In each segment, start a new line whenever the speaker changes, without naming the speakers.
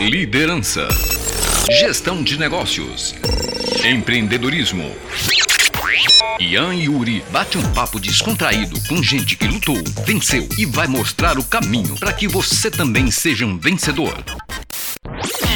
Liderança. Gestão de negócios. Empreendedorismo. Ian e Yuri bate um papo descontraído com gente que lutou, venceu e vai mostrar o caminho para que você também seja um vencedor.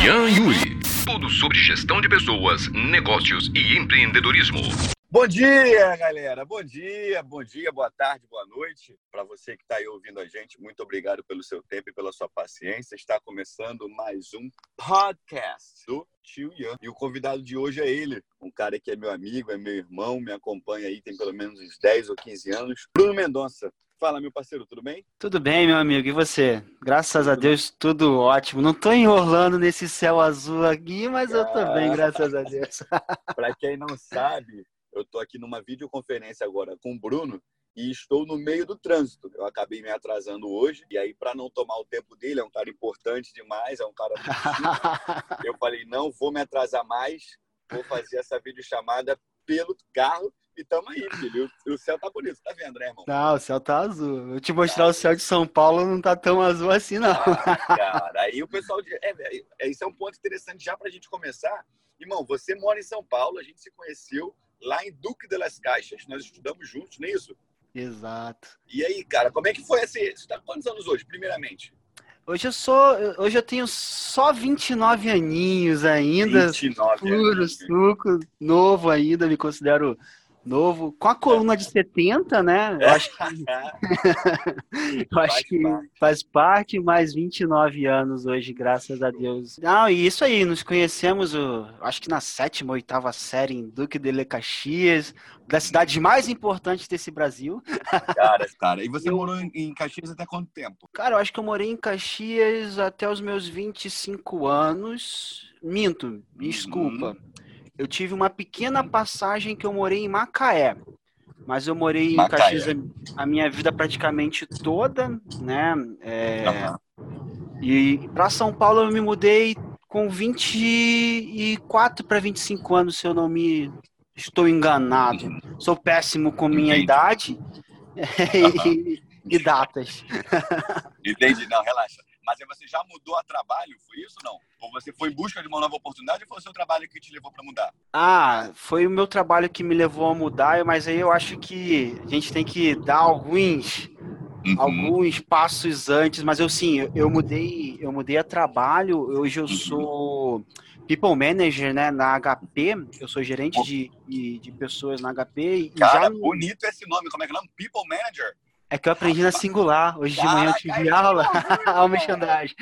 Ian e Yuri. Tudo sobre gestão de pessoas, negócios e empreendedorismo.
Bom dia, galera. Bom dia, bom dia, boa tarde, boa noite. Para você que está aí ouvindo a gente, muito obrigado pelo seu tempo e pela sua paciência. Está começando mais um podcast do Tio Ian. E o convidado de hoje é ele, um cara que é meu amigo, é meu irmão, me acompanha aí tem pelo menos uns 10 ou 15 anos, Bruno Mendonça. Fala, meu parceiro, tudo bem?
Tudo bem, meu amigo. E você? Graças tudo a Deus, bem. tudo ótimo. Não estou enrolando nesse céu azul aqui, mas eu tô bem, graças a Deus.
Para quem não sabe, eu estou aqui numa videoconferência agora com o Bruno e estou no meio do trânsito. Eu acabei me atrasando hoje e aí para não tomar o tempo dele, é um cara importante demais, é um cara Eu falei, não vou me atrasar mais, vou fazer essa videochamada pelo carro e tamo aí, filho. O céu tá bonito, tá vendo, né, irmão?
Não, o céu tá azul. Vou te mostrar ah, o céu de São Paulo, não tá tão azul assim, não.
Ah, cara, aí o pessoal. É, é, isso é um ponto interessante já pra gente começar. Irmão, você mora em São Paulo, a gente se conheceu lá em Duque de las Caixas. Nós estudamos juntos, não é isso?
Exato.
E aí, cara, como é que foi esse. Você tá quantos anos hoje, primeiramente?
Hoje eu sou. Hoje eu tenho só 29 aninhos ainda.
29
puro
anos.
suco, novo ainda, me considero novo, com a coluna de 70, né? Eu acho que, eu acho que faz parte, mais 29 anos hoje, graças a Deus. Não, e isso aí, nos conhecemos, acho que na sétima, oitava série em Duque de Le Caxias, da cidade mais importante desse Brasil.
Cara, cara, e você eu... morou em Caxias até quanto tempo?
Cara, eu acho que eu morei em Caxias até os meus 25 anos. Minto, desculpa. Uhum. Eu tive uma pequena passagem que eu morei em Macaé. Mas eu morei Macaé. em Caxias a minha vida praticamente toda, né? É, uhum. E para São Paulo eu me mudei com 24 para 25 anos, se eu não me estou enganado. Uhum. Sou péssimo com minha Entendi. idade uhum. e, e datas.
Entendi, não, relaxa. Mas aí você já mudou a trabalho, foi isso ou não? Ou você foi em busca de uma nova oportunidade ou foi o seu trabalho que te levou para mudar?
Ah, foi o meu trabalho que me levou a mudar, mas aí eu acho que a gente tem que dar alguns uhum. alguns passos antes, mas eu sim, eu, eu, mudei, eu mudei a trabalho, hoje eu uhum. sou People Manager, né, na HP, eu sou gerente de, de, de pessoas na HP.
Cara, já... bonito esse nome, como é que é o nome? People Manager?
É que eu aprendi na singular. Hoje de manhã eu tive aula. ao merchandising.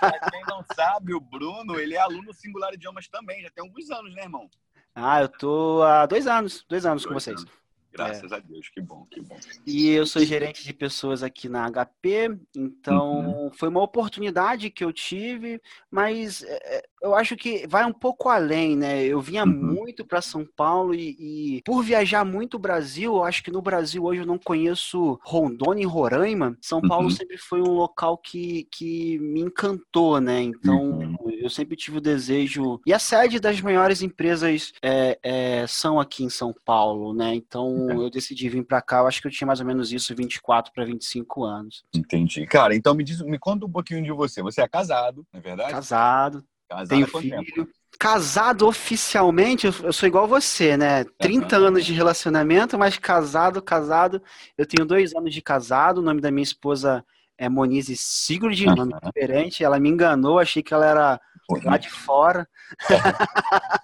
Pra quem não sabe, o Bruno, ele é aluno singular idiomas também. Já tem alguns anos, né, irmão?
Ah, eu tô há dois anos. Dois anos dois com vocês. Anos.
Graças é. a Deus, que bom, que bom.
E eu sou gerente de pessoas aqui na HP, então uhum. foi uma oportunidade que eu tive, mas é, é eu acho que vai um pouco além, né? Eu vinha uhum. muito para São Paulo e, e, por viajar muito o Brasil, eu acho que no Brasil hoje eu não conheço Rondônia e Roraima. São Paulo uhum. sempre foi um local que, que me encantou, né? Então uhum. eu sempre tive o desejo. E a sede das maiores empresas é, é, são aqui em São Paulo, né? Então eu decidi vir para cá, eu acho que eu tinha mais ou menos isso, 24 para 25 anos.
Entendi. Cara, então me diz, me conta um pouquinho de você. Você é casado, não é verdade?
Casado. Casado tenho filho. Tempo? Casado oficialmente, eu sou igual você, né? 30 uhum. anos de relacionamento, mas casado, casado. Eu tenho dois anos de casado, o nome da minha esposa é Monize Sigurd, uhum. nome diferente. Ela me enganou, achei que ela era lá de fora.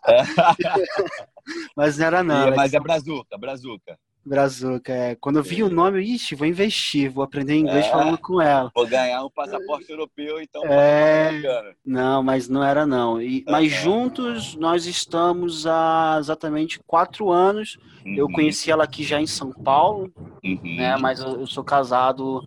É. mas não era não.
mas é Brazuca, Brazuca.
Brazuca, é. Quando eu vi é. o nome, ixi, vou investir, vou aprender inglês é. falando com ela.
Vou ganhar um passaporte europeu, então.
É. Não, mas não era não. E, mas juntos nós estamos há exatamente quatro anos. Uhum. Eu conheci ela aqui já em São Paulo, uhum. né? Mas eu, eu sou casado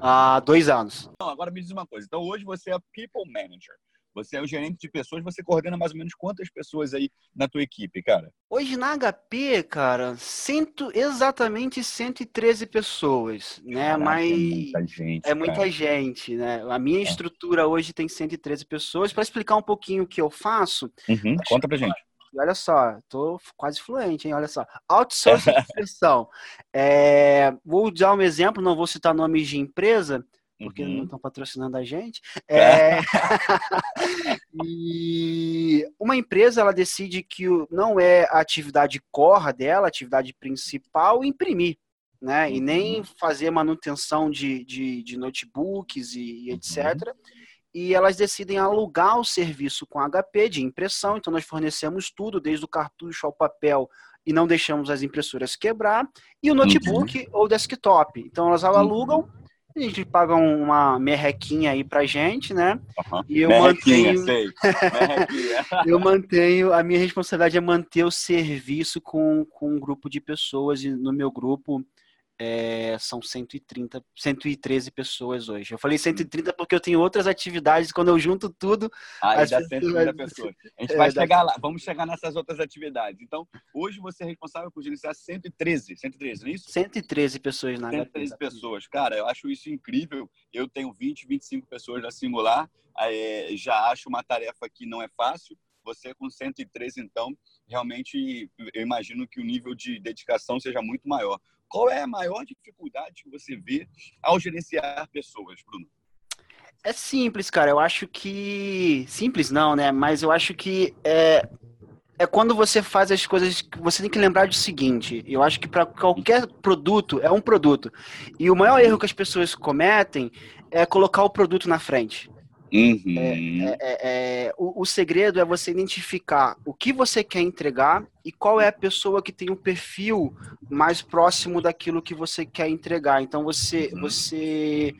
há dois anos.
Então, agora me diz uma coisa. Então hoje você é People Manager. Você é o gerente de pessoas, você coordena mais ou menos quantas pessoas aí na tua equipe, cara?
Hoje na HP, cara, cento, exatamente 113 pessoas, né? Caraca, Mas é
muita gente.
É muita gente, né? A minha é. estrutura hoje tem 113 pessoas. Para explicar um pouquinho o que eu faço,
uhum, conta pra gente.
Olha só, tô quase fluente, hein? Olha só. Outsourcing de expressão. É, vou dar um exemplo, não vou citar nomes de empresa, porque uhum. não estão patrocinando a gente. É... e uma empresa ela decide que não é a atividade core dela, a atividade principal, imprimir. Né? E nem uhum. fazer manutenção de, de, de notebooks e, e etc. Uhum. E elas decidem alugar o serviço com HP de impressão. Então, nós fornecemos tudo, desde o cartucho ao papel, e não deixamos as impressoras quebrar, e o notebook uhum. ou desktop. Então elas alugam, a gente paga uma merrequinha aí pra gente, né?
Uhum. E eu mantenho. Sei.
eu mantenho. A minha responsabilidade é manter o serviço com, com um grupo de pessoas, e no meu grupo é, são 130, 113 pessoas hoje. Eu falei 130 porque eu tenho outras atividades, quando eu junto tudo.
Aí dá 130 pessoas. A gente é, vai chegar lá, vamos chegar nessas outras atividades. Então, hoje você é responsável por gerenciar 113, 113, não é isso?
113 pessoas na
113 HP. pessoas. Cara, eu acho isso incrível. Eu tenho 20, 25 pessoas na Singular. É, já acho uma tarefa que não é fácil. Você com 113, então, realmente eu imagino que o nível de dedicação seja muito maior. Qual é a maior dificuldade que você vê ao gerenciar pessoas, Bruno?
É simples, cara. Eu acho que. Simples não, né? Mas eu acho que é, é quando você faz as coisas. Você tem que lembrar do seguinte: eu acho que para qualquer produto, é um produto. E o maior erro que as pessoas cometem é colocar o produto na frente.
Uhum.
É, é, é, o, o, segredo é você identificar o que você quer entregar e qual é a pessoa que tem um perfil mais próximo daquilo que você quer entregar. Então você, uhum. você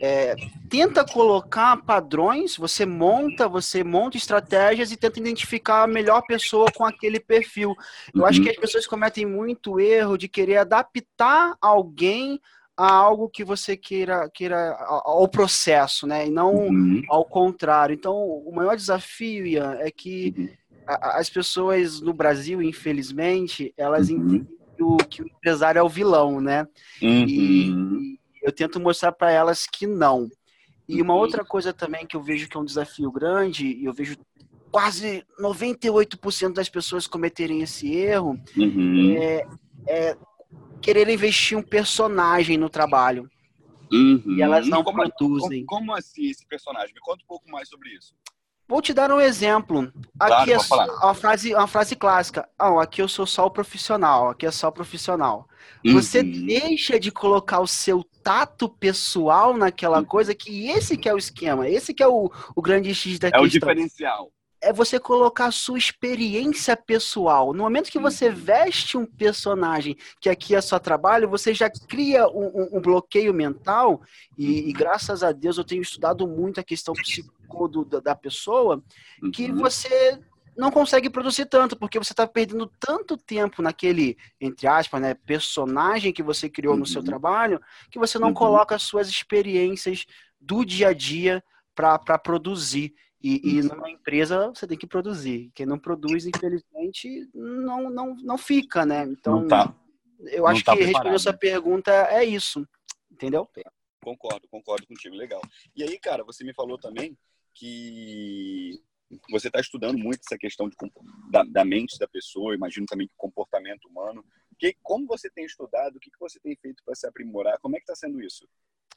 é, tenta colocar padrões, você monta, você monta estratégias e tenta identificar a melhor pessoa com aquele perfil. Eu uhum. acho que as pessoas cometem muito erro de querer adaptar alguém a algo que você queira, queira ao processo, né? E não uhum. ao contrário. Então, o maior desafio, Ian, é que uhum. as pessoas no Brasil, infelizmente, elas uhum. entendem que o, que o, empresário é o vilão, né? E,
uhum.
e eu tento mostrar para elas que não. E uma uhum. outra coisa também que eu vejo que é um desafio grande, e eu vejo quase 98% das pessoas cometerem esse erro,
uhum.
é, é querer investir um personagem no trabalho.
Uhum.
E elas não como, produzem.
Como, como, assim esse personagem? Me conta um pouco mais sobre isso.
Vou te dar um exemplo. Aqui claro, é uma frase, uma frase clássica. Ah, aqui eu sou só o profissional, aqui é só o profissional. Uhum. Você deixa de colocar o seu tato pessoal naquela uhum. coisa que esse que é o esquema, esse que é o, o grande X da
é questão. É o diferencial
é você colocar a sua experiência pessoal. No momento que você uhum. veste um personagem que aqui é só trabalho, você já cria um, um, um bloqueio mental. E, e, graças a Deus eu tenho estudado muito a questão psicó da pessoa, que uhum. você não consegue produzir tanto, porque você está perdendo tanto tempo naquele, entre aspas, né, personagem que você criou uhum. no seu uhum. trabalho, que você não uhum. coloca as suas experiências do dia a dia para produzir. E, e, numa empresa você tem que produzir. Quem não produz, infelizmente, não, não, não fica, né? Então,
tá,
eu acho tá que respondendo a sua pergunta é isso. Entendeu?
Concordo, concordo contigo. Legal. E aí, cara, você me falou também que você está estudando muito essa questão de, da, da, mente da pessoa, imagino também que comportamento humano. Que, como você tem estudado, o que, que você tem feito para se aprimorar? Como é que está sendo isso?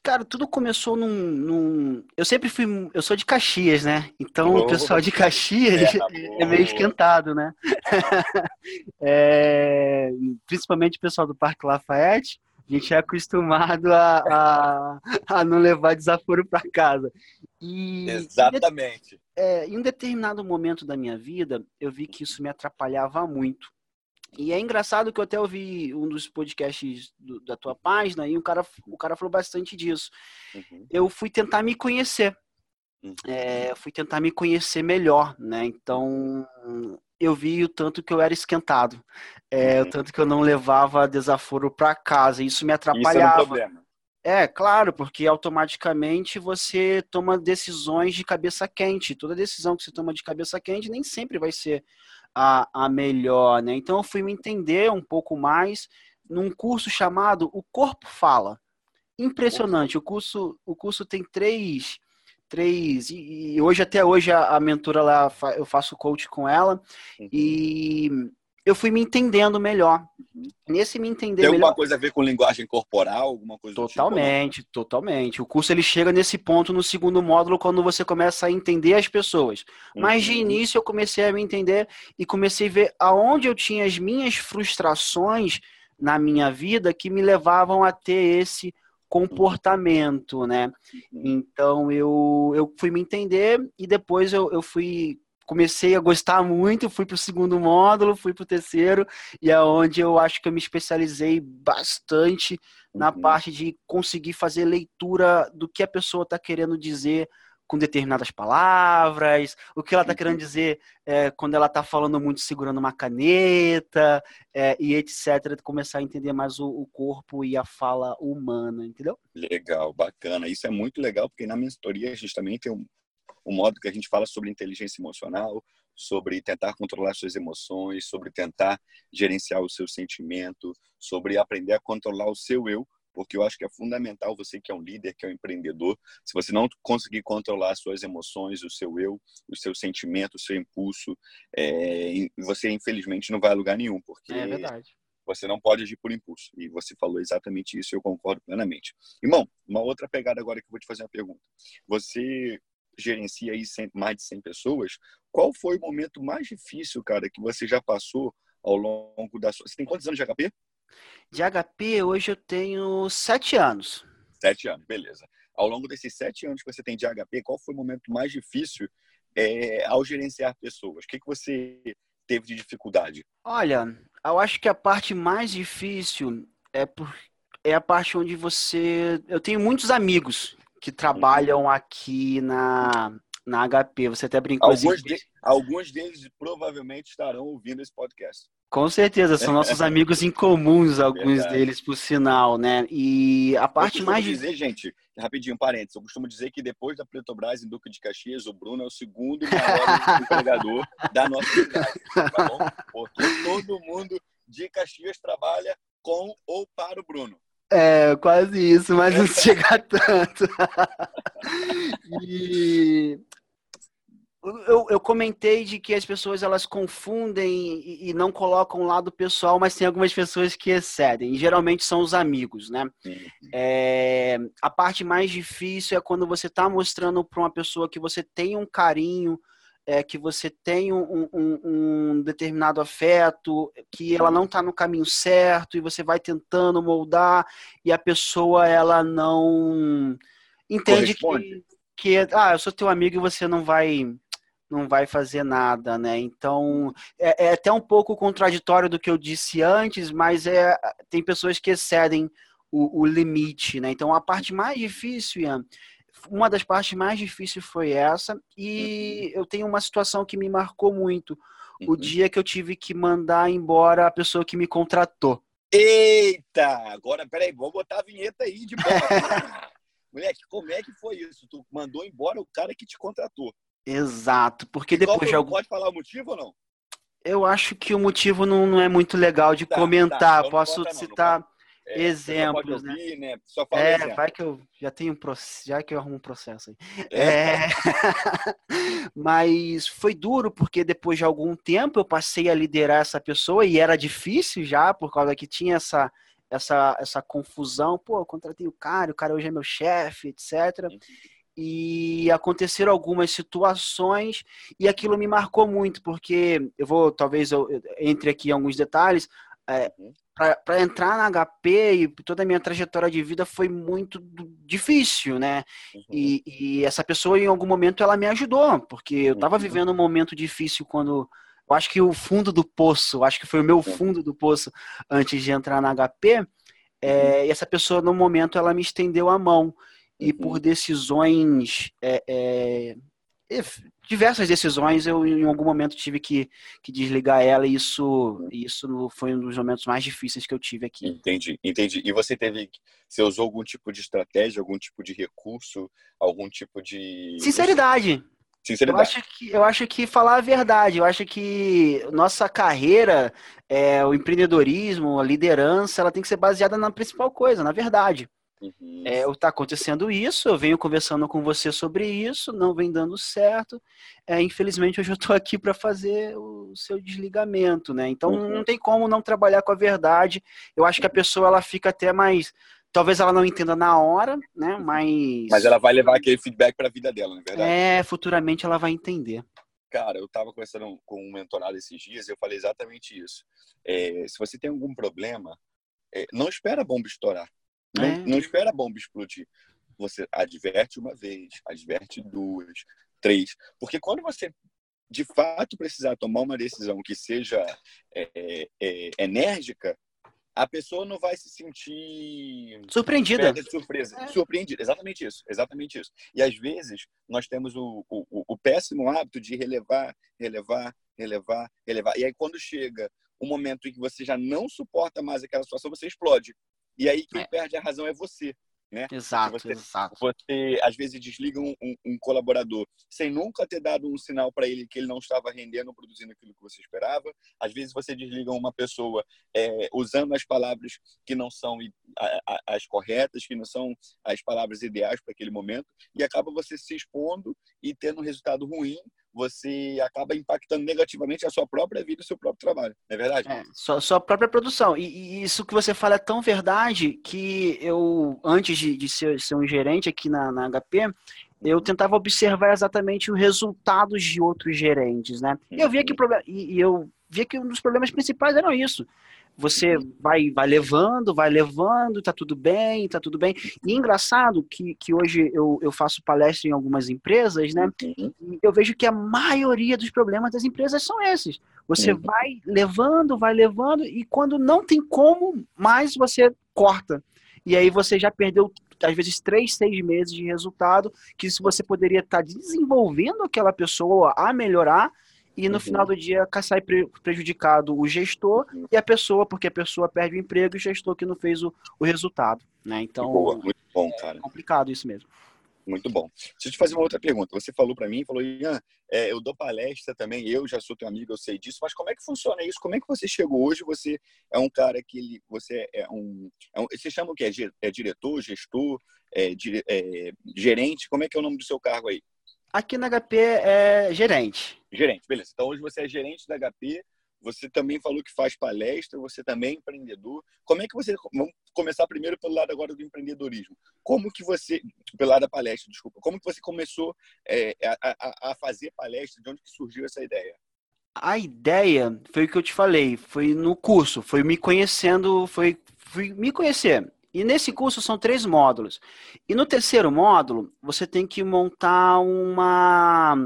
Cara, tudo começou num, num, Eu sempre fui. Eu sou de Caxias, né? Então oh, o pessoal de Caxias é, é meio esquentado, né? é, principalmente o pessoal do Parque Lafayette. A gente é acostumado a, a, a não levar desaforo para casa.
E, Exatamente.
E, é, em um determinado momento da minha vida, eu vi que isso me atrapalhava muito. E é engraçado que eu até ouvi um dos podcasts do, da tua página e o cara, o cara falou bastante disso. Uhum. Eu fui tentar me conhecer. Uhum. É, fui tentar me conhecer melhor, né? Então, eu vi o tanto que eu era esquentado. É, uhum. O tanto que eu não levava desaforo para casa. Isso me atrapalhava. Isso é um problema. É, claro, porque automaticamente você toma decisões de cabeça quente. Toda decisão que você toma de cabeça quente nem sempre vai ser a, a melhor, né? Então eu fui me entender um pouco mais num curso chamado O Corpo Fala. Impressionante. O curso, o curso tem três, três e, e hoje até hoje a, a mentora lá eu faço coach com ela uhum. e eu fui me entendendo melhor. nesse me entender
Tem alguma
melhor.
coisa a ver com linguagem corporal, alguma coisa tipo,
Totalmente, totalmente. O curso ele chega nesse ponto no segundo módulo quando você começa a entender as pessoas. Mas de
Uhum.
início eu comecei a me entender e comecei a ver aonde eu tinha as minhas frustrações na minha vida que me levavam a ter esse comportamento, né?
Uhum.
Então eu, eu fui me entender e depois eu, eu fui comecei a gostar muito, fui para o segundo módulo, fui para o terceiro e é onde eu acho que eu me especializei bastante na
Uhum.
parte de conseguir fazer leitura do que a pessoa está querendo dizer com determinadas palavras, o que ela está
Uhum.
querendo dizer é, quando ela está falando muito segurando uma caneta é, e etc. Começar a entender mais o, o corpo e a fala humana, entendeu?
Legal, bacana. Isso é muito legal, porque na mentoria a gente também tem um, um modo que a gente fala sobre inteligência emocional, sobre tentar controlar suas emoções, sobre tentar gerenciar o seu sentimento, sobre aprender a controlar o seu eu, porque eu acho que é fundamental você que é um líder, que é um empreendedor, se você não conseguir controlar suas emoções, o seu eu, o seu sentimento, o seu impulso, é, você infelizmente não vai a lugar nenhum, porque
É verdade.
você não pode agir por impulso. E você falou exatamente isso eu concordo plenamente. Irmão, uma outra pegada agora que eu vou te fazer uma pergunta. Você gerencia aí mais de 100 pessoas. Qual foi o momento mais difícil, cara, que você já passou ao longo da sua... Você tem quantos anos de HP?
De HP, hoje eu tenho sete anos.
Sete anos, beleza. Ao longo desses sete anos que você tem de HP, qual foi o momento mais difícil é, ao gerenciar pessoas? O que, que você teve de dificuldade?
Olha, eu acho que a parte mais difícil é, por, é a parte onde você. Eu tenho muitos amigos que trabalham aqui na, na HP. Você até brincou assim.
Alguns, de- alguns deles provavelmente estarão ouvindo esse podcast.
Com certeza, são nossos amigos em comuns, alguns
Verdade.
deles, por sinal, né? E a parte
eu
mais
dizer, gente, rapidinho, parênteses, eu costumo dizer que depois da Petrobras em Duque de Caxias, o Bruno é o segundo maior empregador da nossa cidade, tá bom? Porque todo mundo de Caxias trabalha com ou para o Bruno.
É, quase isso, mas não chega tanto. e eu, eu comentei de que as pessoas elas confundem e, e não colocam o lado pessoal, mas tem algumas pessoas que excedem. E geralmente são os amigos, né? É, a parte mais difícil é quando você está mostrando para uma pessoa que você tem um carinho, é, que você tem um, um- um determinado afeto, que ela não está no caminho certo e você vai tentando moldar e a pessoa ela não entende que, que ah, eu sou teu amigo e você não vai não vai fazer nada, né? Então é, é até um pouco contraditório do que eu disse antes, mas é tem pessoas que excedem o, o limite, né? Então a parte mais difícil, Ian, uma das partes mais difíceis foi essa, e eu tenho uma situação que me marcou muito. O
Uhum.
dia que eu tive que mandar embora a pessoa que me contratou.
Eita! Agora, peraí, vou botar a vinheta aí de bola. Moleque, como é que foi isso? Tu mandou embora o cara que te contratou.
Exato, porque
Qual
depois de algum...
Pode falar o motivo ou não?
Eu acho que o motivo não, não é muito legal de
Tá,
comentar.
tá, então não
Posso
conta não, não
citar
É,
exemplos, né?
né? Só fala
É,
exemplo.
vai que eu já tenho um processo, já que eu arrumo um processo aí.
É.
É... Mas foi duro porque depois de algum tempo eu passei a liderar essa pessoa e era difícil já por causa que tinha essa essa essa confusão. Pô, eu contratei o cara, o cara hoje é meu chefe, etc. E aconteceram algumas situações e aquilo me marcou muito porque eu vou talvez eu entre aqui em alguns detalhes. é,
Uhum.
Para entrar na HP e toda a minha trajetória de vida foi muito difícil, né?
Uhum.
E, e essa pessoa, em algum momento, ela me ajudou, porque eu estava
Uhum.
vivendo um momento difícil quando. Eu acho que o fundo do poço, acho que foi o meu fundo do poço antes de entrar na HP. é, e essa pessoa, no momento, ela me estendeu a mão. E
Uhum.
por decisões. é, é, diversas decisões, eu em algum momento tive que, que desligar ela, e isso, isso foi um dos momentos mais difíceis que eu tive aqui.
Entendi, entendi. E você teve, você usou algum tipo de estratégia, algum tipo de recurso, algum tipo de
Sinceridade. Eu
sinceridade?
acho, que, eu acho que falar a verdade, eu acho que nossa carreira, é, o empreendedorismo, a liderança, ela tem que ser baseada na principal coisa, na verdade. Uhum. É, está acontecendo isso, eu venho conversando com você sobre isso, não vem dando certo. É, infelizmente, hoje eu estou aqui para fazer o seu desligamento, né? Então, uhum. não tem como não trabalhar com a verdade. Eu acho que a pessoa ela fica até mais. Talvez ela não entenda na hora, né? Uhum. Mas.
Mas ela vai levar aquele feedback para a vida dela, não é verdade?
É, futuramente ela vai entender.
Cara, eu estava conversando com um mentorado esses dias e eu falei exatamente isso. É, se você tem algum problema, é, não espera a bomba estourar. Não, é. não espera a bomba explodir. Você adverte uma vez, adverte duas, três. Porque quando você de fato precisar tomar uma decisão que seja é, é, enérgica, a pessoa não vai se sentir
surpreendida.
De surpresa. É. Surpreendida, exatamente isso, exatamente isso. E às vezes nós temos o, o, o, péssimo hábito de relevar, relevar, relevar, relevar. E aí quando chega um momento em que você já não suporta mais aquela situação, você explode. E aí quem é. perde a razão é você. Né?
Exato,
você,
exato.
Você, às vezes, desliga um, um, um colaborador sem nunca ter dado um sinal para ele que ele não estava rendendo, produzindo aquilo que você esperava. Às vezes, você desliga uma pessoa é, usando as palavras que não são as corretas, que não são as palavras ideais para aquele momento, e acaba você se expondo e tendo um resultado ruim você acaba impactando negativamente a sua própria vida e o seu próprio trabalho, não é verdade? É,
sua, sua própria produção. E, e, isso que você fala é tão verdade que eu, antes de, de ser, ser um gerente aqui na, na HP, eu tentava observar exatamente os resultados de outros gerentes, né? E eu via que, uhum. e eu via que um dos problemas principais eram isso você vai, vai levando, vai levando, tá tudo bem, tá tudo bem. E engraçado que, que hoje eu, eu faço palestra em algumas empresas, né? Uhum. E eu vejo que a maioria dos problemas das empresas são esses. Você uhum. vai levando, vai levando, e quando não tem como mais, você corta. E aí você já perdeu, às vezes, três, seis meses de resultado, que se você poderia estar tá desenvolvendo aquela pessoa a melhorar, e no uhum. final do dia sai prejudicado o gestor uhum. e a pessoa, porque a pessoa perde o emprego e o gestor que não fez o, o resultado. Né? Então,
Boa, muito bom, cara.
É complicado isso mesmo.
Muito bom. Deixa eu te fazer uma outra pergunta. Você falou para mim, falou, Ian, é, eu dou palestra também, eu já sou teu amigo, eu sei disso, mas como é que funciona isso? Como é que você chegou hoje? Você é um cara que você é um, é um você chama o que? É, diretor, gestor, é, é, gerente? Como é que é o nome do seu cargo aí?
Aqui na HP é gerente.
Gerente, beleza. Então hoje você é gerente da HP, você também falou que faz palestra, você também é empreendedor. Como é que você. Vamos começar primeiro pelo lado agora do empreendedorismo. Como que você. Pelo lado da palestra, desculpa. Como que você começou é, a, a, fazer palestra? De onde que surgiu essa ideia?
A ideia foi o que eu te falei, foi no curso, foi me conhecendo, foi fui me conhecer. E nesse curso são três módulos. E no terceiro módulo, você tem que montar uma,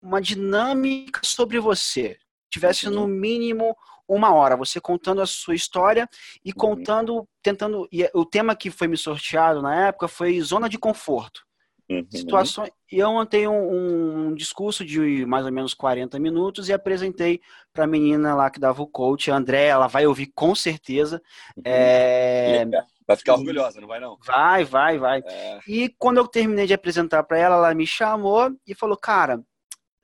uma dinâmica sobre você. Tivesse no mínimo uma hora, você contando a sua história e uhum. contando, tentando. E o tema que foi me sorteado na época foi zona de conforto. Uhum. Situações. E eu montei um, um, discurso de mais ou menos 40 minutos e apresentei para a menina lá que dava o coach, a André, ela vai ouvir com certeza. Uhum. É...
Vai ficar orgulhosa, não vai não?
Vai, vai, vai. É... E quando eu terminei de apresentar para ela, ela me chamou e falou, cara,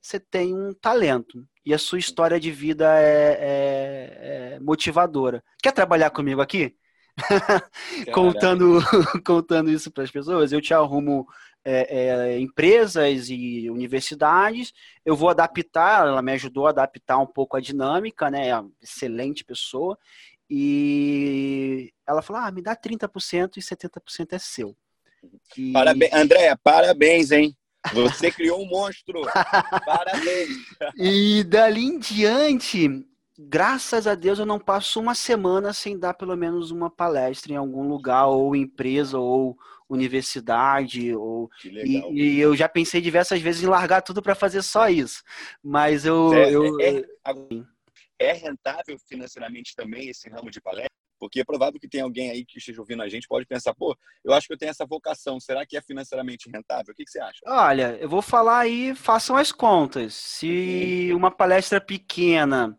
você tem um talento e a sua história de vida é, é, é motivadora. Quer trabalhar comigo aqui? contando, contando isso para as pessoas, eu te arrumo é, é, empresas e universidades. Eu vou adaptar, ela me ajudou a adaptar um pouco a dinâmica, né? Excelente pessoa. E ela falou: ah, me dá 30% e 70% é seu.
E... Parabéns, Andréia, parabéns, hein? Você criou um monstro. parabéns.
E dali em diante, graças a Deus, eu não passo uma semana sem dar pelo menos uma palestra em algum lugar, ou empresa, ou universidade. Ou... E, e, eu já pensei diversas vezes em largar tudo para fazer só isso. Mas eu. É, eu...
É, é rentável financeiramente também esse ramo de palestra? Porque é provável que tem alguém aí que esteja ouvindo a gente pode pensar, pô, eu acho que eu tenho essa vocação, será que é financeiramente rentável? O que, que você acha?
Olha, eu vou falar aí, façam as contas. Se uhum. uma palestra pequena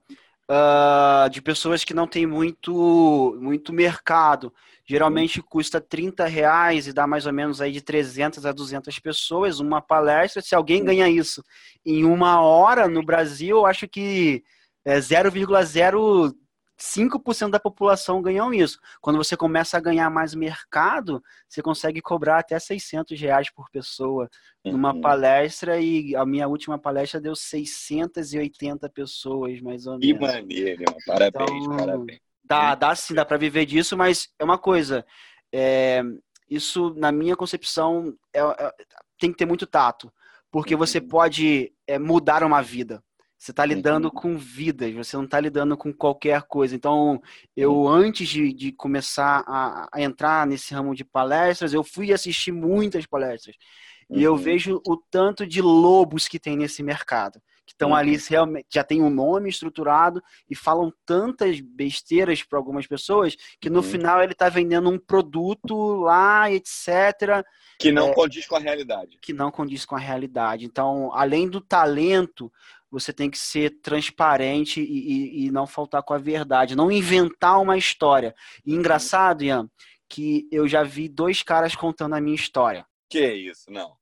uh, de pessoas que não têm muito, muito mercado, geralmente uhum. custa 30 reais e dá mais ou menos aí de 300 a 200 pessoas uma palestra. Se alguém ganha isso em uma hora no Brasil, eu acho que é 0,0 5% da população ganham isso. Quando você começa a ganhar mais mercado, você consegue cobrar até 600 reais por pessoa numa uhum. palestra e a minha última palestra deu 680 pessoas, mais ou menos.
Que maneiro, parabéns, então, parabéns.
Dá, dá sim, dá para viver disso, mas é uma coisa, é, isso na minha concepção é, é, tem que ter muito tato, porque você uhum. pode é, mudar uma vida. Você está lidando uhum. com vidas, você não está lidando com qualquer coisa. Então, eu, uhum. antes de, de começar a, a, entrar nesse ramo de palestras, eu fui assistir muitas palestras. Uhum. E eu uhum. vejo o tanto de lobos que tem nesse mercado. Que estão ali, uhum. realmente, já tem um nome estruturado e falam tantas besteiras para algumas pessoas que no final ele está vendendo um produto lá, etc.
Que não é, condiz com a realidade.
Que não condiz com a realidade. Então, além do talento, você tem que ser transparente e, e, e, não faltar com a verdade, não inventar uma história. E engraçado, Ian, que eu já vi dois caras contando a minha história.
Que isso, não.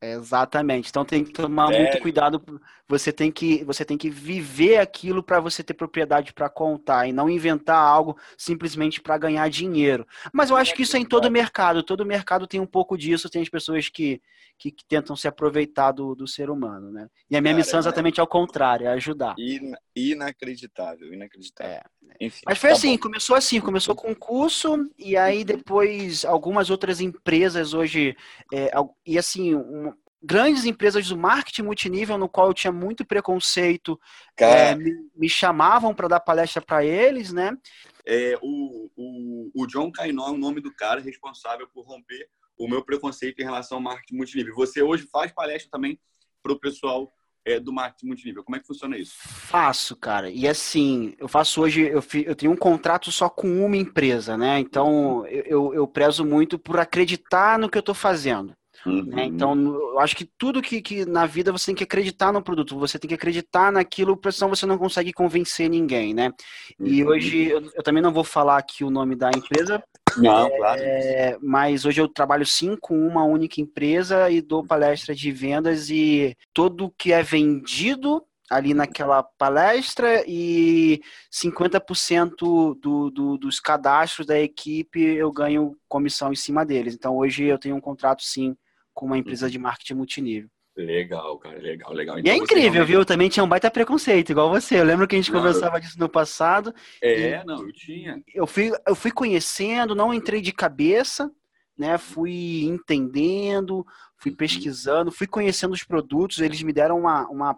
Exatamente. Então tem que tomar Sério? muito cuidado. Você tem que, você tem que viver aquilo para você ter propriedade para contar e não inventar algo simplesmente para ganhar dinheiro. Mas eu acho que isso é em todo mercado. Todo mercado tem um pouco disso. Tem as pessoas que, que, que tentam se aproveitar do, do ser humano, né? E a minha Cara, missão é exatamente ao contrário, é ajudar.
In, inacreditável, inacreditável. É.
Enfim, Mas foi tá assim, bom. começou assim, começou com um curso e aí depois algumas outras empresas hoje é, e assim um, grandes empresas do marketing multinível no qual eu tinha muito preconceito é, me, me, chamavam para dar palestra para eles, né?
É, o, o, o John Cainó é o nome do cara responsável por romper o meu preconceito em relação ao marketing multinível. Você hoje faz palestra também para o pessoal é, do marketing multinível. Como é que funciona isso?
Faço, cara. E assim, eu faço hoje, eu, eu tenho um contrato só com uma empresa, né? Então, eu, eu prezo muito por acreditar no que eu estou fazendo. Uhum. Né? Então, eu acho que tudo que, que na vida você tem que acreditar no produto, você tem que acreditar naquilo, senão você não consegue convencer ninguém, né? Uhum. E hoje, eu, eu, também não vou falar aqui o nome da empresa,
não, é, claro.
mas hoje eu trabalho sim com uma única empresa e dou palestra de vendas e tudo que é vendido ali naquela palestra e 50% do, do, dos cadastros da equipe eu ganho comissão em cima deles. Então hoje eu tenho um contrato sim com uma empresa uhum. de marketing multinível.
Legal, cara, legal, legal.
Então, e é então, incrível, viu? Eu também tinha um baita preconceito, igual você. Eu lembro que a gente não, conversava eu... disso no passado.
É, não, eu tinha.
Eu fui, eu fui conhecendo, não entrei de cabeça, né? Fui entendendo, fui uhum. pesquisando, fui conhecendo os produtos. Eles me deram uma, uma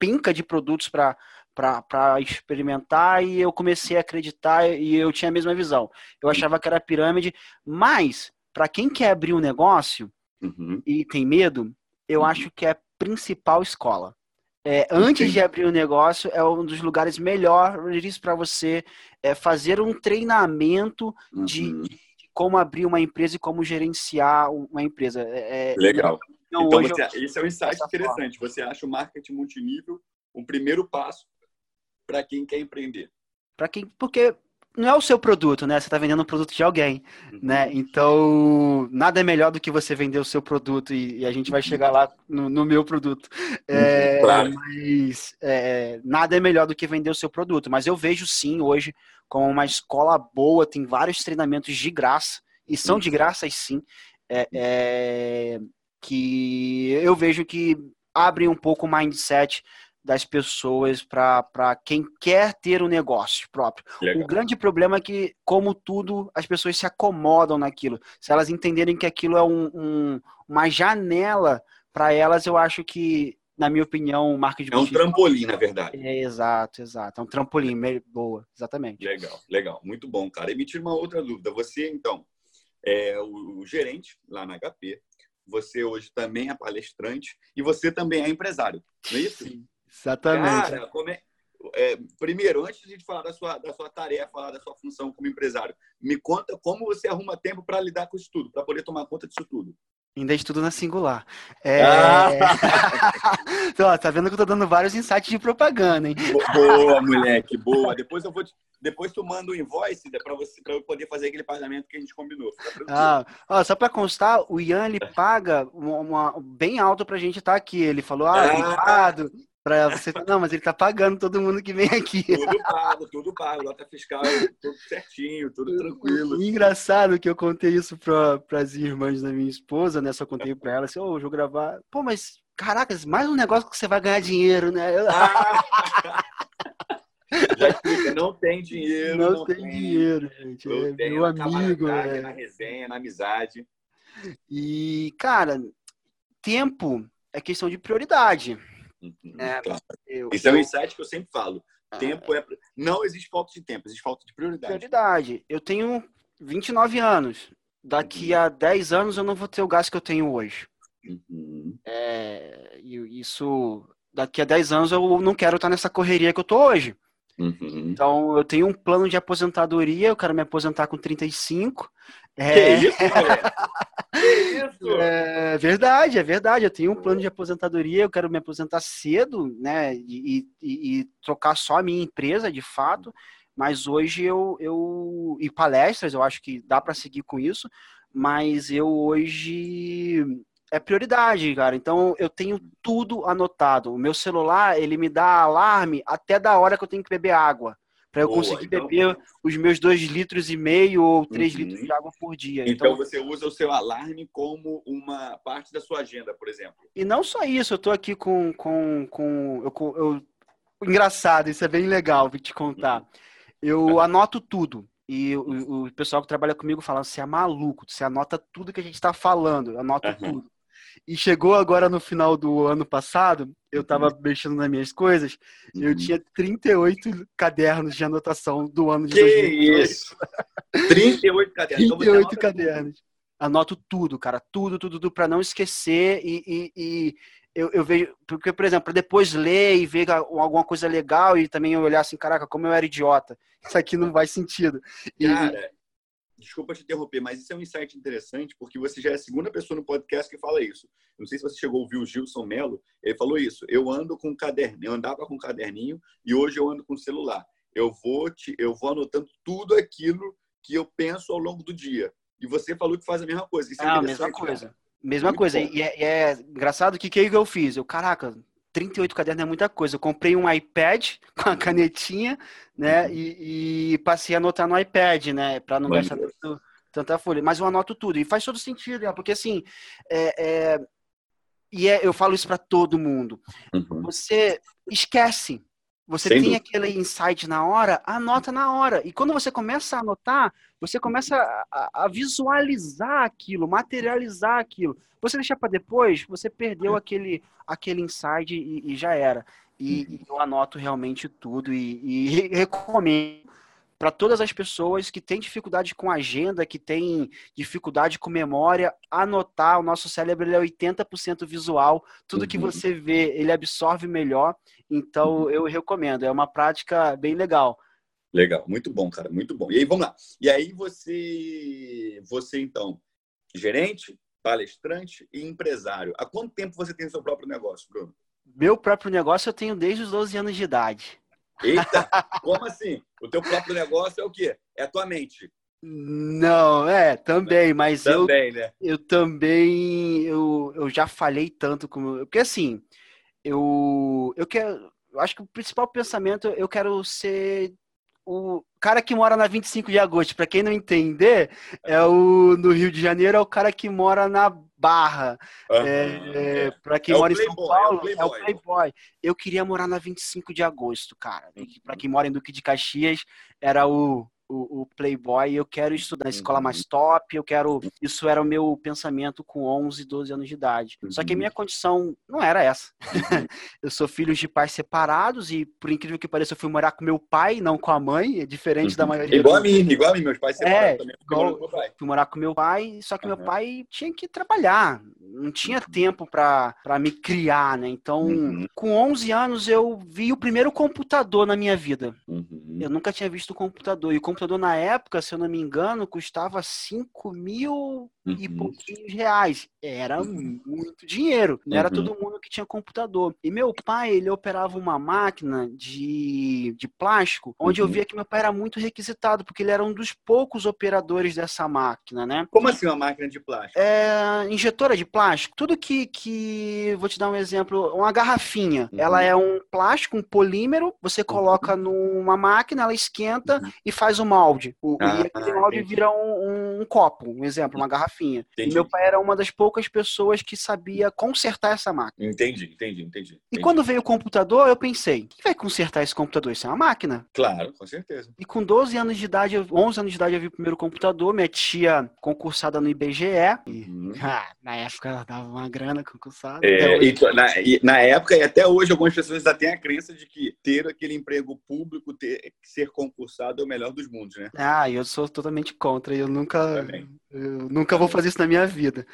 pinca de produtos para para experimentar e eu comecei a acreditar e eu tinha a mesma visão. Eu achava que era pirâmide, mas para quem quer abrir um negócio, uhum. e tem medo, eu uhum. acho que é a principal escola. É, antes de abrir o um negócio, é um dos lugares melhores para você é, fazer um treinamento uhum. de, de, como abrir uma empresa e como gerenciar uma empresa. É,
é Legal. Então, você, eu, esse é um insight interessante. Forma. Você acha o marketing multinível um primeiro passo para quem quer empreender?
Para quem, porque não é o seu produto, né? Você está vendendo um produto de alguém, uhum. né? Então, nada é melhor do que você vender o seu produto e, e a gente vai chegar lá no, no meu produto. É, uhum, claro. Mas é, nada é melhor do que vender o seu produto. Mas eu vejo sim hoje como uma escola boa, tem vários treinamentos de graça e são de uhum. graça sim. É, é, que eu vejo que abre um pouco o mindset das pessoas para quem quer ter um negócio próprio. Legal. O grande problema é que, como tudo, as pessoas se acomodam naquilo. Se elas entenderem que aquilo é um, um, uma janela para elas, eu acho que, na minha opinião, o marketing...
É um trampolim, na verdade.
É, exato, exato. É um trampolim. Boa, exatamente.
Legal, legal. Muito bom, cara. E me tira uma outra dúvida. Você, então, é o, o gerente lá na HP, você hoje também é palestrante e você também é empresário, não é isso? Sim.
Exatamente. Cara,
é, é, primeiro, antes de falar da sua, da sua tarefa, falar da sua função como empresário, me conta como você arruma tempo para lidar com isso tudo, para poder tomar conta disso tudo.
Ainda estudo na singular. É... Ah. então, tá vendo que eu tô dando vários insights de propaganda, hein?
Boa, moleque, boa. Depois eu vou te... Depois tu manda o invoice para você para eu poder fazer aquele pagamento que a gente combinou.
Ah, ó, só para constar, o Ian ele paga uma, uma, bem alto pra gente estar tá aqui. Ele falou, ah, ah obrigado. Pra você. Não, mas ele tá pagando todo mundo que vem aqui.
Tudo pago, tudo pago. Nota fiscal, tudo certinho, tudo tranquilo.
E engraçado que eu contei isso para as irmãs da minha esposa, né? Só contei para ela assim, ô, oh, vou gravar. Pô, mas caracas, mais um negócio que você vai ganhar dinheiro, né?
Ah! Já explica, não tem dinheiro.
Não, não tem, tem, dinheiro, gente.
Não é
tem meu amigo.
É. Na resenha, na amizade.
E, cara, tempo é questão de prioridade.
É, claro. eu, Isso é um insight que eu sempre falo. Ah, tempo é. Não existe falta de tempo, existe falta de prioridade.
Prioridade. Eu tenho 29 anos. Daqui uhum. a 10 anos eu não vou ter o gasto que eu tenho hoje. Uhum. É, isso. Daqui a 10 anos eu não quero estar nessa correria que eu tô hoje. Uhum. Então, eu tenho um plano de aposentadoria, eu quero me aposentar com 35.
É... Que isso,
É verdade, é verdade. Eu tenho um plano de aposentadoria, eu quero me aposentar cedo, né? E, e, e trocar só a minha empresa, de fato. Mas hoje eu, eu. E palestras, eu acho que dá para seguir com isso. Mas eu hoje é prioridade, cara. Então eu tenho tudo anotado. O meu celular, ele me dá alarme até da hora que eu tenho que beber água para eu Boa, conseguir então... beber os meus dois litros e meio ou três uhum. litros de água por dia.
Então, então, você usa o seu alarme como uma parte da sua agenda, por exemplo.
E não só isso, eu estou aqui com. com, com, eu, eu... Engraçado, isso é bem legal, vou te contar. Uhum. Eu anoto tudo. E o, o, pessoal que trabalha comigo fala: você é maluco, você anota tudo que a gente está falando, anota uhum. tudo. E chegou agora no final do ano passado, eu estava uhum. mexendo nas minhas coisas, uhum. eu tinha 38 cadernos de anotação do ano de
que 2018. isso? 38 cadernos.
38 então cadernos. Anoto tudo, cara, tudo, tudo, tudo, para não esquecer e, e, e eu, eu, vejo, porque, por exemplo, depois ler e ver alguma coisa legal e também olhar assim, caraca, como eu era idiota, isso aqui não faz sentido.
E, cara, desculpa te interromper, mas isso é um insight interessante, porque você já é a segunda pessoa no podcast que fala isso. Não sei se você chegou a ouvir o Gilson Mello, ele falou isso. Eu ando com caderninho, eu andava com caderninho e hoje eu ando com celular. Eu vou, te, eu vou anotando tudo aquilo que eu penso ao longo do dia. E você falou que faz a mesma coisa. Isso é
ah, mesma coisa. Cara. Mesma Muito coisa. E é, é, engraçado que o que eu fiz? Eu, caraca, 38 cadernos é muita coisa. Eu comprei um iPad com a canetinha, né? Uhum. E, e, passei a anotar no iPad, né? Para não gastar tanto, tanta folha. Mas eu anoto tudo. E faz todo sentido, né? porque assim. É, é, e é, eu falo isso para todo mundo. Uhum. Você esquece. Você Sem tem dúvida. aquele insight na hora, anota na hora. E quando você começa a anotar, você começa a, a visualizar aquilo, materializar aquilo. Você deixar para depois, você perdeu aquele, aquele insight e, e já era. E, e, eu anoto realmente tudo e, e recomendo para todas as pessoas que têm dificuldade com agenda, que têm dificuldade com memória, anotar. O nosso cérebro é 80% visual. Tudo uhum. que você vê, ele absorve melhor. Então, uhum. eu recomendo. É uma prática bem legal.
Legal, muito bom, cara, muito bom. E aí, vamos lá. E aí, você, você então, gerente, palestrante e empresário. Há quanto tempo você tem seu próprio negócio, Bruno?
Meu próprio negócio eu tenho desde os 12 anos de idade.
Eita, como assim? O teu próprio negócio é o quê? É a tua mente.
Não, é, também, mas
também,
eu,
né?
eu também, eu, eu já falhei tanto como, porque assim, eu, eu quero, eu acho que o principal pensamento, eu quero ser o cara que mora na 25 de agosto, para quem não entender, é o no Rio de Janeiro é o cara que mora na Barra. Uhum. É, para quem é mora em São Paulo, é o, é o, Playboy. Eu queria morar na 25 de agosto, cara. Uhum. Para quem mora em Duque de Caxias, era o o, o Playboy, eu quero estudar na escola mais uhum. top, eu quero. Isso era o meu pensamento com 11, 12 anos de idade. Só que a minha uhum. condição não era essa. Uhum. eu sou filho de pais separados e, por incrível que pareça, eu fui morar com meu pai, não com a mãe, é diferente da maioria.
Igual a mim, igual a mim, meus pais separados é, também. Igual,
fui morar com meu pai, só que uhum. meu pai tinha que trabalhar, não tinha tempo para me criar, né? Então, uhum. com 11 anos, eu vi o primeiro computador na minha vida. Uhum. Eu nunca tinha visto computador. E o computador na época, se eu não me engano, custava 5 mil uhum. e pouquinhos reais. Era uhum. muito dinheiro. Não era uhum. todo mundo que tinha computador. E meu pai, ele operava uma máquina de, de plástico, onde eu uhum. via que meu pai era muito requisitado, porque ele era um dos poucos operadores dessa máquina, né?
Como assim uma máquina de plástico?
É, injetora de plástico. Tudo que, que. Vou te dar um exemplo. Uma garrafinha. Uhum. Ela é um plástico, um polímero. Você coloca numa máquina, ela esquenta e faz o molde. O, ah, e aquele molde entendi. vira um, um, um, copo, um exemplo, uma garrafinha. Entendi. E meu pai era uma das poucas pessoas que sabia consertar essa máquina.
Entendi, entendi, entendi.
E quando veio o computador, eu pensei, quem vai consertar esse computador? Isso é uma máquina.
Claro, com certeza.
E com 12 anos de idade, 11 anos de idade, eu vi o primeiro computador, minha tia concursada no IBGE. Uhum. Ah, na época ela dava uma grana concursada.
É, e, na, e, na, época, e até hoje, algumas pessoas ainda têm a crença de que ter aquele emprego público, ter, ser concursado é o melhor dos mundos, né?
Ah, eu sou totalmente contra. Eu nunca, eu nunca vou fazer isso na minha vida.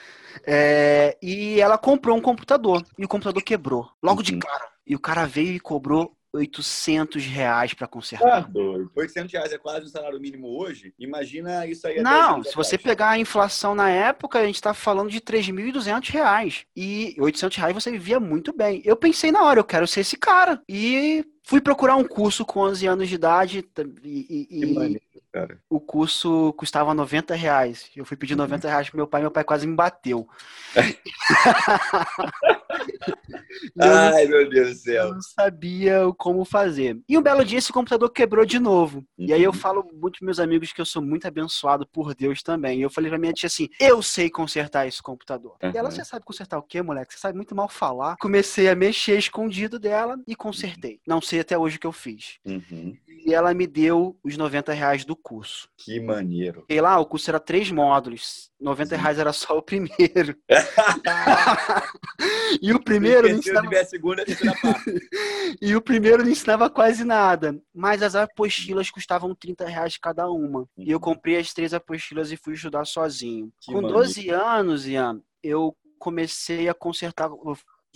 É, e ela comprou um computador e o computador quebrou logo de uhum. cara. E o cara veio e cobrou 800 reais para consertar. Ah,
doido. 800 reais é quase o salário mínimo hoje. Imagina isso aí.
Não, se você pegar a inflação na época, a gente está falando de 3.200 reais. E 800 reais você vivia muito bem. Eu pensei na hora, eu quero ser esse cara. E fui procurar um curso com 11 anos de idade. E, e, e cara. O curso custava 90 reais. Eu fui pedir 90 uhum. reais pro meu pai, meu pai quase me bateu.
Ai, meu Deus do céu.
Eu não sabia como fazer. E um belo dia esse computador quebrou de novo. Uhum. E aí eu uhum. falo muito pros meus amigos que eu sou muito abençoado por Deus também. E eu falei pra minha tia assim: eu sei consertar esse computador. Uhum. E ela, você sabe consertar o quê, moleque? Você sabe muito mal falar. Comecei a mexer escondido dela e consertei. Não sei até hoje o que eu fiz. Uhum e ela me deu os 90 reais do curso.
Que maneiro.
E lá, o curso era três módulos. 90 reais era só o primeiro. e o primeiro não ensinava...
a segunda, a
e o primeiro não ensinava quase nada. Mas as apostilas custavam 30 reais cada uma. Uhum. E eu uhum. comprei as três apostilas e fui estudar sozinho. Que Com maneiro. 12 anos, Ian, eu comecei a consertar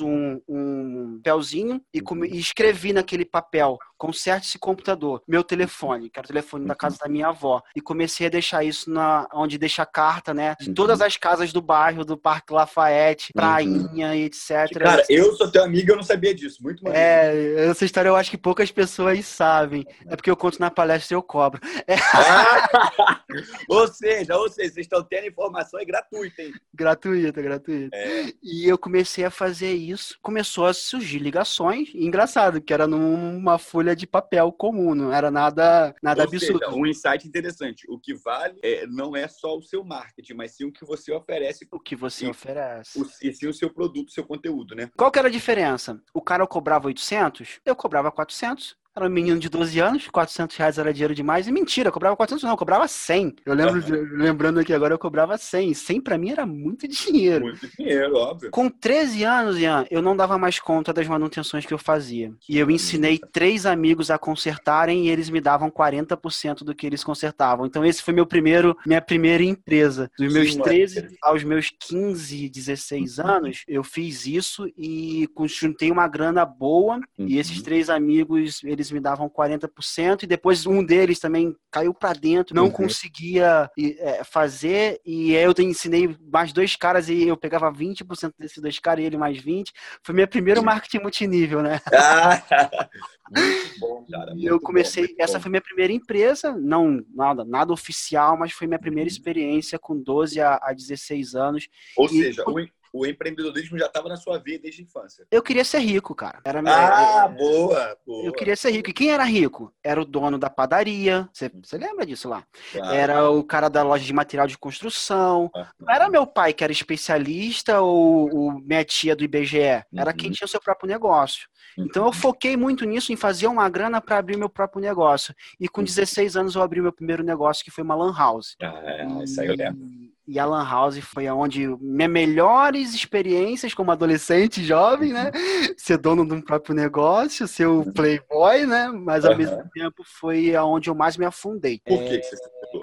um, um papelzinho e, come, e escrevi naquele papel conserte esse computador, meu telefone, que era o telefone da casa da minha avó. E comecei a deixar isso na onde deixa a carta, né? De todas as casas do bairro, do Parque Lafayette, prainha e etc.
Cara, eu sou teu amigo eu não sabia disso. Muito maneiro.
É, essa história eu acho que poucas pessoas sabem. É porque eu conto na palestra e eu cobro. É.
Ah, ou seja, ou seja, vocês estão tendo informação é gratuita, hein?
Gratuita, gratuita. É. E eu comecei a fazer isso. Começou a surgir ligações. E engraçado, que era numa folha folha de papel comum, não era nada, nada Ou absurdo.
Seja, um insight interessante. O que vale é, não é só o seu marketing, mas sim o que você oferece.
O que você oferece.
O, e sim o seu produto, o seu conteúdo, né?
Qual que era a diferença? O cara cobrava 800, eu cobrava 400. Era um menino de 12 anos, 400 reais era dinheiro demais. E mentira, eu cobrava 400 não, eu cobrava 100. Eu lembro, de, lembrando aqui agora, eu cobrava 100. 100 pra mim era muito dinheiro.
Muito dinheiro, óbvio.
Com 13 anos, Ian, eu não dava mais conta das manutenções que eu fazia. E eu ensinei três amigos a consertarem e eles me davam 40% do que eles consertavam. Então esse foi meu primeiro, minha primeira empresa. Dos meus 13 aos meus 15, 16 uhum. anos, eu fiz isso e juntei uma grana boa. Uhum. E esses três amigos, eles eles me davam 40%, e depois um deles também caiu para dentro, não uhum. conseguia é, fazer, e aí eu ensinei mais dois caras e eu pegava 20% desses dois caras e ele mais 20%. Foi meu primeiro marketing multinível, né?
muito bom, cara.
E eu comecei, bom, essa bom. foi minha primeira empresa, não nada, nada oficial, mas foi minha primeira uhum. experiência com 12 a, a 16 anos.
Ou e, seja, o o empreendedorismo já estava na sua vida desde a infância.
Eu queria ser rico, cara.
Era minha... Ah, boa, boa.
Eu queria ser rico. E quem era rico? Era o dono da padaria. Você, você lembra disso lá? Claro. Era o cara da loja de material de construção. Ah, Não era meu pai que era especialista ou, ou minha tia do IBGE. Era uhum. quem tinha o seu próprio negócio. Então eu uhum. foquei muito nisso, em fazer uma grana para abrir meu próprio negócio. E com 16 uhum. anos eu abri meu primeiro negócio, que foi uma lan house.
Ah, é, isso aí eu lembro.
E a Lan House foi onde minhas melhores experiências como adolescente jovem, né? Uhum. Ser dono de um próprio negócio, ser o playboy, né? Mas ao uhum. mesmo tempo foi aonde eu mais me afundei.
Por que, que você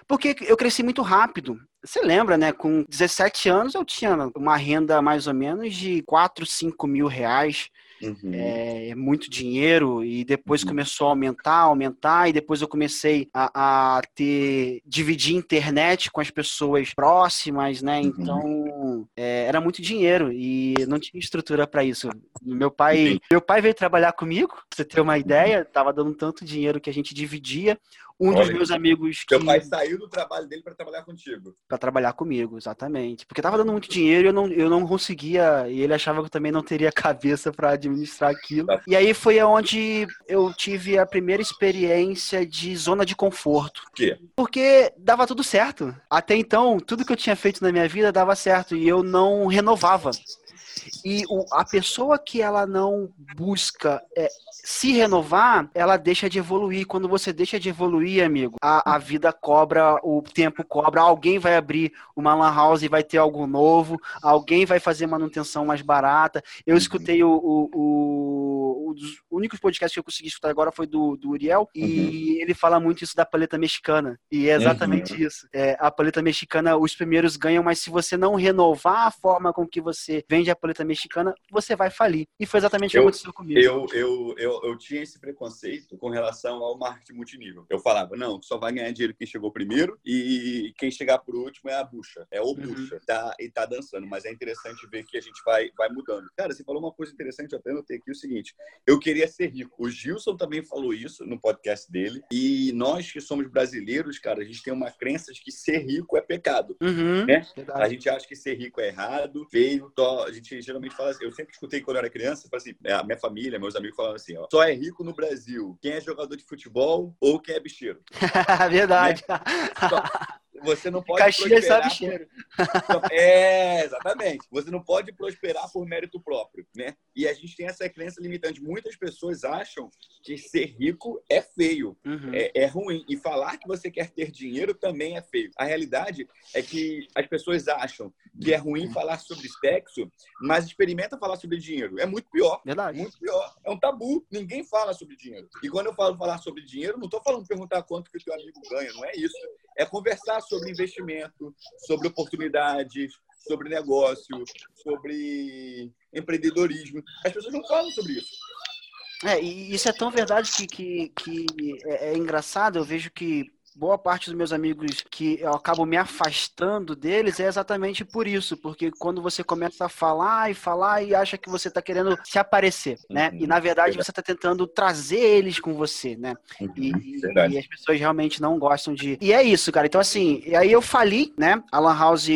Porque eu cresci muito rápido. Você lembra, né? Com 17 anos eu tinha uma renda mais ou menos de 4, 5 mil reais. Uhum. é, muito dinheiro e depois uhum. começou a aumentar, aumentar e depois eu comecei a, a, ter dividir internet com as pessoas próximas, né? Uhum. Então é, era muito dinheiro e não tinha estrutura para isso. Meu pai, meu pai veio trabalhar comigo, pra você ter uma uhum. ideia, tava dando tanto dinheiro que a gente dividia. Um Olha, dos meus amigos.
Seu pai saiu do trabalho dele para trabalhar contigo.
Para trabalhar comigo, exatamente. Porque tava dando muito dinheiro e eu não, eu não conseguia. E ele achava que eu também não teria cabeça para administrar aquilo. Tá. E aí foi onde eu tive a primeira experiência de zona de conforto.
Por quê?
Porque dava tudo certo. Até então, tudo que eu tinha feito na minha vida dava certo e eu não renovava. E o, a pessoa que ela não busca é, se renovar, ela deixa de evoluir. Quando você deixa de evoluir, amigo, a, a vida cobra, o tempo cobra. Alguém vai abrir uma lan house e vai ter algo novo. Alguém vai fazer manutenção mais barata. Eu uhum. escutei o, o, o, um dos únicos podcasts que eu consegui escutar agora foi do, do Uriel. E uhum. ele fala muito isso da paleta mexicana. E é exatamente uhum. isso. É, a paleta mexicana, os primeiros ganham, mas se você não renovar a forma com que você vende a paleta mexicana, você vai falir. E foi exatamente o que aconteceu comigo.
Eu, eu, eu, eu tinha esse preconceito com relação ao marketing multinível. Eu falava, não, só vai ganhar dinheiro quem chegou primeiro e quem chegar por último é a bucha. É o uhum. bucha. Uhum. Tá, e tá dançando. Mas é interessante ver que a gente vai, vai mudando. Cara, você falou uma coisa interessante, eu até notei aqui o seguinte. Eu queria ser rico. O Gilson também falou isso no podcast dele. E nós que somos brasileiros, cara, a gente tem uma crença de que ser rico é pecado. Uhum. Né? A gente acha que ser rico é errado, feio, to... a gente geralmente geralmente fala assim, eu sempre escutei quando eu era criança, assim, é, a minha família, meus amigos falavam assim, ó, só é rico no Brasil quem é jogador de futebol ou quem é bicheiro.
Verdade. Né?
Só, você não pode
Caxias prosperar cheiro.
Por... É, exatamente. Você não pode prosperar por mérito próprio, né? E a gente tem essa crença limitante. Muitas pessoas acham que ser rico é feio, uhum. é, é, ruim. E falar que você quer ter dinheiro também é feio. A realidade é que as pessoas acham que é ruim falar sobre sexo, mas experimenta falar sobre dinheiro. É muito pior.
Verdade.
Muito pior. É um tabu. Ninguém fala sobre dinheiro. E quando eu falo falar sobre dinheiro, não estou falando perguntar quanto que o teu amigo ganha. Não é isso. É conversar sobre investimento, sobre oportunidades, sobre negócio, sobre empreendedorismo. As pessoas não falam sobre isso.
É, e isso é tão verdade que, que, que é, é engraçado. Eu vejo que boa parte dos meus amigos que eu acabo me afastando deles é exatamente por isso, porque quando você começa a falar e falar e acha que você está querendo se aparecer, né? E na verdade você está tentando trazer eles com você, né? E, e, as pessoas realmente não gostam de. E é isso, cara. Então, assim, e aí eu fali, né? A Lan House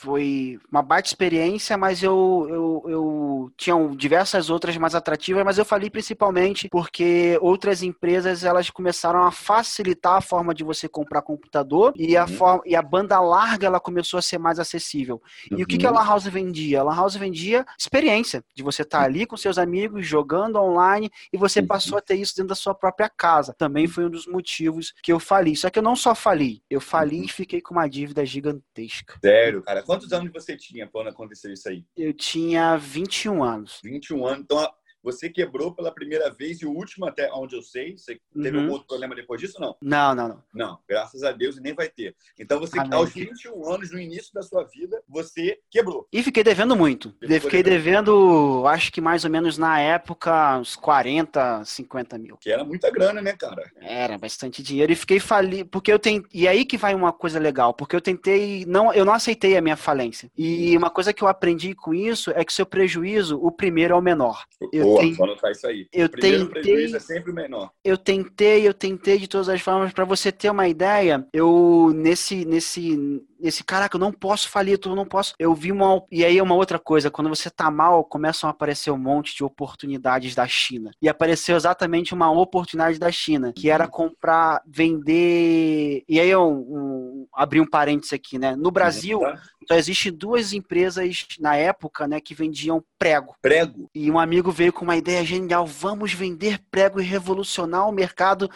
foi uma baita experiência, mas eu, eu, eu tinha diversas outras mais atrativas, mas eu falei principalmente porque outras empresas elas começaram a facilitar a forma de você comprar computador e a, uhum. forma, e a banda larga ela começou a ser mais acessível. Uhum. E o que, que a uhum. Lan House vendia? A Lan House vendia experiência, de você estar tá ali com seus amigos, jogando online, e você uhum. passou a ter isso dentro da sua própria casa. Também foi um dos motivos que eu falei. Só que eu não só falei, eu falei e fiquei com uma dívida gigantesca.
Sério, cara? Quantos anos você tinha quando aconteceu isso aí?
Eu tinha 21 anos.
21 anos. Então, você quebrou pela primeira vez e o último, até onde eu sei. Você teve uhum. algum outro problema depois disso não?
Não, não, não.
Não, graças a Deus e nem vai ter. Então, você, Amém. aos 21 anos, no início da sua vida, você quebrou.
E fiquei devendo muito. Você fiquei devendo, acho que mais ou menos na época, uns 40, 50 mil.
Que era muita grana, né, cara?
Era bastante dinheiro. E fiquei falido. Porque eu tentei. E aí que vai uma coisa legal. Porque eu tentei. não Eu não aceitei a minha falência. E uma coisa que eu aprendi com isso é que seu prejuízo, o primeiro é o menor. Eu
Boa, tem... anotar isso aí.
Eu o primeiro tentei... prejuízo
é sempre menor.
Eu tentei, eu tentei de todas as formas. para você ter uma ideia, eu, nesse, nesse, nesse, caraca, eu não posso falir, eu não posso. Eu vi uma. E aí é uma outra coisa, quando você tá mal, começam a aparecer um monte de oportunidades da China. E apareceu exatamente uma oportunidade da China, que era comprar, vender. E aí eu um, abri um parênteses aqui, né? No Brasil, uhum. só existem duas empresas na época, né, que vendiam prego.
Prego.
E um amigo veio com uma ideia genial: vamos vender prego e revolucionar o mercado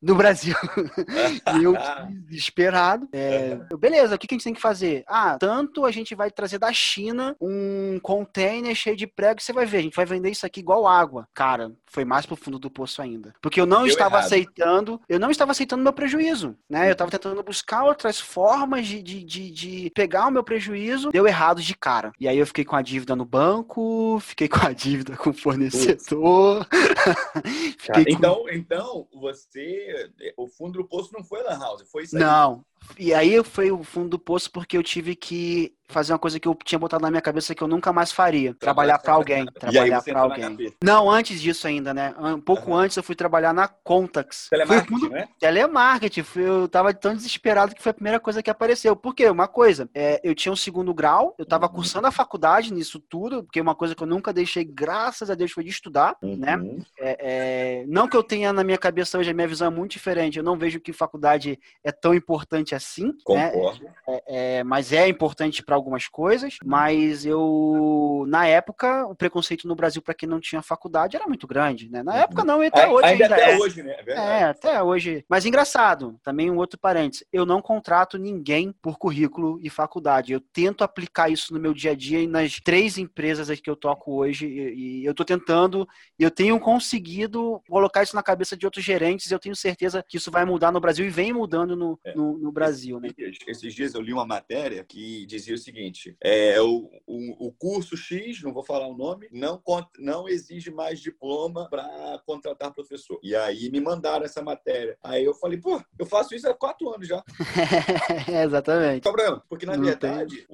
no Brasil. e eu desesperado. É, beleza, o que, a gente tem que fazer? Ah, tanto a gente vai trazer da China um container cheio de prego, você vai ver, a gente vai vender isso aqui igual água. Cara, foi mais pro fundo do poço ainda. Porque eu não Deu estava errado. aceitando, eu não estava aceitando meu prejuízo, né? Eu estava tentando buscar outras formas de, de, de, de, pegar o meu prejuízo, deu errado de cara. E aí eu fiquei com a dívida no banco, fiquei com a dívida com o fornecedor.
então, com... então, você, o fundo do poço não foi Lan House, foi isso
aí. Não, e aí foi o fundo do poço porque eu tive que fazer uma coisa que eu tinha botado na minha cabeça que eu nunca mais faria. Trabalhar para alguém. Trabalhar para alguém. Não, antes disso ainda, né? Um pouco uhum. antes eu fui trabalhar na Contax.
Telemarketing, né?
Telemarketing. Eu tava tão desesperado que foi a primeira coisa que apareceu. Por quê? Uma coisa, é, eu tinha um segundo grau, eu tava uhum. cursando a faculdade nisso tudo, porque uma coisa que eu nunca deixei, graças a Deus, foi de estudar, né? uhum. né? É, é, não que eu tenha na minha cabeça hoje, a minha visão é muito diferente. Eu não vejo que faculdade é tão importante assim.
Né? Concordo.
Né? É, é, mas é importante para algumas coisas. Mas eu, na época, o preconceito no Brasil para quem não tinha faculdade era muito grande, né? Na época não, e até hoje
ainda,
ainda
até
é.
hoje, né?
É, é, até hoje. Mas engraçado, também um outro parênteses. Eu não contrato ninguém por currículo e faculdade. Eu tento aplicar isso no meu dia a dia e nas três empresas que eu toco hoje. E, e eu estou tentando, eu tenho conseguido colocar isso na cabeça de outros gerentes. Eu tenho certeza que isso vai mudar no Brasil e vem mudando no, é. no, no Brasil, né?
Esses dias eu li uma matéria que dizia o seguinte: é, o, o, o curso X, não vou falar o nome, não, não exige mais diploma para contratar professor. E aí me mandaram essa matéria. Aí eu falei, pô, eu faço isso há quatro anos já.
é, exatamente.
Problema, porque na não verdade,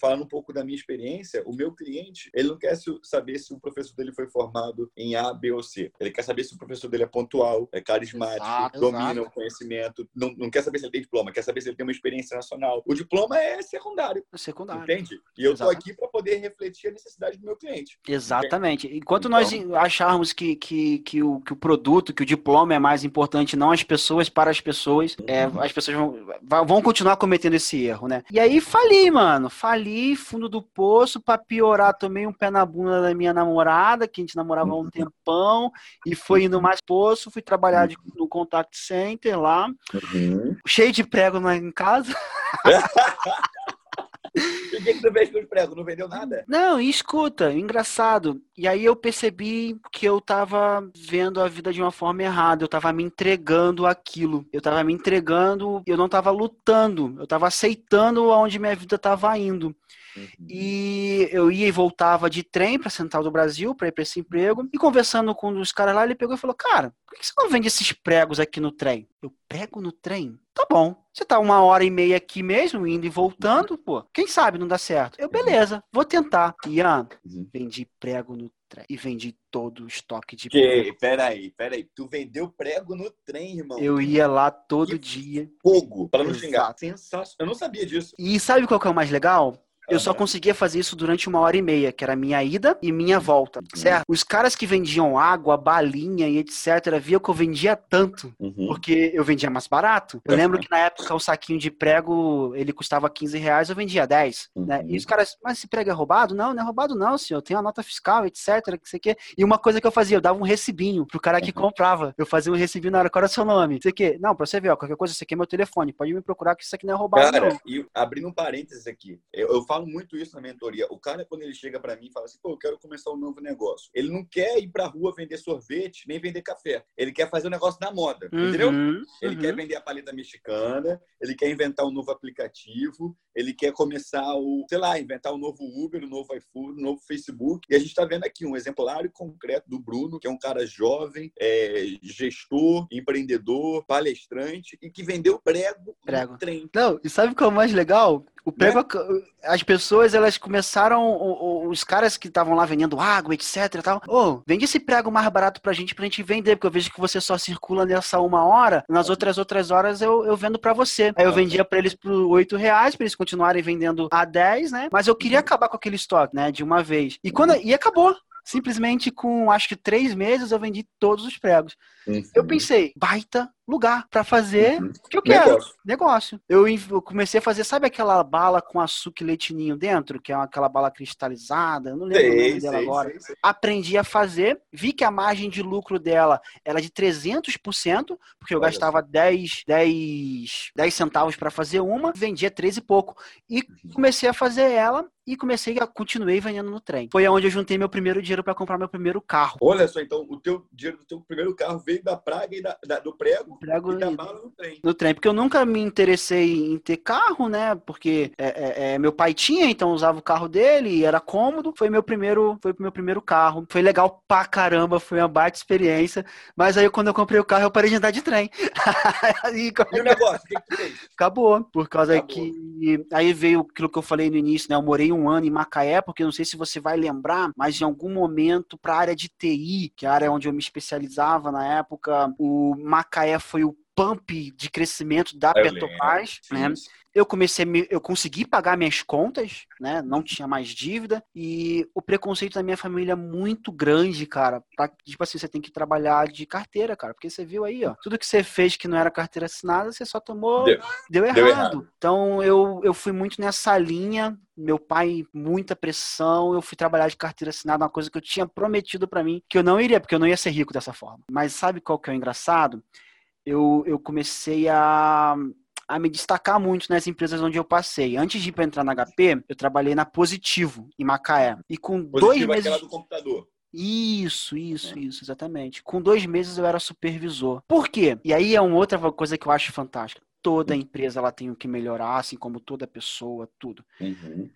falando um pouco da minha experiência, o meu cliente, ele não quer saber se o professor dele foi formado em A, B ou C. Ele quer saber se o professor dele é pontual, é carismático, exato, domina exato. o conhecimento, não, não quer saber se ele tem diploma, quer saber se ele tem uma experiência nacional. O diploma é secundário.
É secundário.
Entende? E eu estou aqui para poder refletir a necessidade do meu cliente.
Exatamente. Entende? Enquanto então... nós acharmos que, que, que, o, que o produto, que o diploma é mais importante, não as pessoas para as pessoas, é, uhum. as pessoas vão, vão continuar cometendo esse erro, né? E aí fali, mano. Fali, fundo do poço, para piorar, tomei um pé na bunda da minha namorada, que a gente namorava há um tempão, e foi indo mais poço, fui trabalhar de, no contact center lá, uhum. cheio de prego na, em casa.
o que, que tu fez com os pregos? Não vendeu nada?
Não, e escuta, engraçado. E aí eu percebi que eu tava vendo a vida de uma forma errada. Eu tava me entregando aquilo. Eu tava me entregando, eu não tava lutando. Eu tava aceitando aonde minha vida tava indo. Uhum. E eu ia e voltava de trem para Central do Brasil para ir para esse emprego. E conversando com um dos caras lá, ele pegou e falou: Cara, por que você não vende esses pregos aqui no trem? Eu prego no trem? Tá bom. Você tá uma hora e meia aqui mesmo, indo e voltando, pô. Quem sabe não dá certo? Eu, beleza, vou tentar. Ian, uhum. vendi prego no trem. E vendi todo o estoque de
que, prego. Peraí, peraí. Tu vendeu prego no trem, irmão.
Eu ia lá todo que dia.
Fogo, para não xingar. Sensacional. Eu não sabia disso.
E sabe qual que é o mais legal? Eu só conseguia fazer isso durante uma hora e meia, que era minha ida e minha volta, uhum. certo? Os caras que vendiam água, balinha e etc, via que eu vendia tanto, uhum. porque eu vendia mais barato. Eu lembro que na época o saquinho de prego, ele custava 15 reais, eu vendia 10, uhum. né? E os caras, mas esse prego é roubado? Não, não é roubado não, senhor. Tem a nota fiscal, etc, que quer. E uma coisa que eu fazia, eu dava um recibinho pro cara que uhum. comprava. Eu fazia um recibinho na hora, qual era o seu nome? Você quer? Não, pra você ver, ó, qualquer coisa, você quer meu telefone, pode me procurar que isso aqui não é roubado
cara,
não.
e abrindo um parênteses aqui, eu, eu falo falo muito isso na mentoria. O cara, quando ele chega para mim e fala assim, pô, eu quero começar um novo negócio. Ele não quer ir pra rua vender sorvete, nem vender café. Ele quer fazer o um negócio da moda, uhum, entendeu? Ele uhum. quer vender a paleta mexicana, ele quer inventar um novo aplicativo, ele quer começar o, sei lá, inventar um novo Uber, um novo iFood, um novo Facebook. E a gente está vendo aqui um exemplar concreto do Bruno, que é um cara jovem, é, gestor, empreendedor, palestrante e que vendeu prego,
prego.
no trem.
Não, e sabe o que é o mais legal? O prego, né? as pessoas, elas começaram, os caras que estavam lá vendendo água, etc e tal, ô, oh, vende esse prego mais barato pra gente, pra gente vender, porque eu vejo que você só circula nessa uma hora, nas outras outras horas eu, eu vendo pra você. Aí eu vendia pra eles por oito reais, pra eles continuarem vendendo a 10, né? Mas eu queria acabar com aquele estoque, né? De uma vez. E quando e acabou simplesmente com acho que três meses eu vendi todos os pregos. Uhum. Eu pensei, baita lugar para fazer uhum. o que eu quero. Negócio. Negócio. Eu, eu, comecei a fazer, sabe aquela bala com açúcar e leitinho dentro, que é aquela bala cristalizada? Eu não lembro sei, o nome dela sei, agora. Sei, Aprendi a fazer, vi que a margem de lucro dela era de 300%, porque eu Olha gastava 10, 10, 10 centavos para fazer uma, vendia 13 e pouco. E uhum. comecei a fazer ela e comecei a continuei vendendo no trem. Foi onde eu juntei meu primeiro dinheiro para comprar meu primeiro carro.
Olha só, então o teu dinheiro do teu primeiro carro veio da praga e da, da, do prego,
prego
e
no trem. No trem, porque eu nunca me interessei em ter carro, né? Porque é, é, é, meu pai tinha, então usava o carro dele e era cômodo. Foi meu primeiro, foi meu primeiro carro. Foi legal pra caramba, foi uma baita experiência. Mas aí quando eu comprei o carro, eu parei de andar de trem.
aí, e o negócio, o que, que tu fez?
Acabou, por causa Acabou. que aí veio aquilo que eu falei no início, né? Eu morei um ano em Macaé, porque não sei se você vai lembrar, mas em algum momento, para a área de TI, que é a área onde eu me especializava na época, o Macaé foi o pump de crescimento da Petrobras, né? Eu comecei, eu consegui pagar minhas contas, né? Não tinha mais dívida e o preconceito da minha família é muito grande, cara. Pra, tipo assim, você tem que trabalhar de carteira, cara, porque você viu aí, ó, tudo que você fez que não era carteira assinada, você só tomou, deu, deu, errado. deu errado. Então eu, eu fui muito nessa linha. Meu pai, muita pressão. Eu fui trabalhar de carteira assinada, uma coisa que eu tinha prometido para mim que eu não iria, porque eu não ia ser rico dessa forma. Mas sabe qual que é o engraçado? Eu, eu comecei a, a me destacar muito nas empresas onde eu passei. Antes de entrar na HP, eu trabalhei na Positivo, em Macaé. E com Positivo dois é meses.
do computador.
Isso, isso, é. isso, exatamente. Com dois meses eu era supervisor. Por quê? E aí é uma outra coisa que eu acho fantástica. Toda hum. empresa ela tem o que melhorar, assim como toda pessoa, tudo. Uhum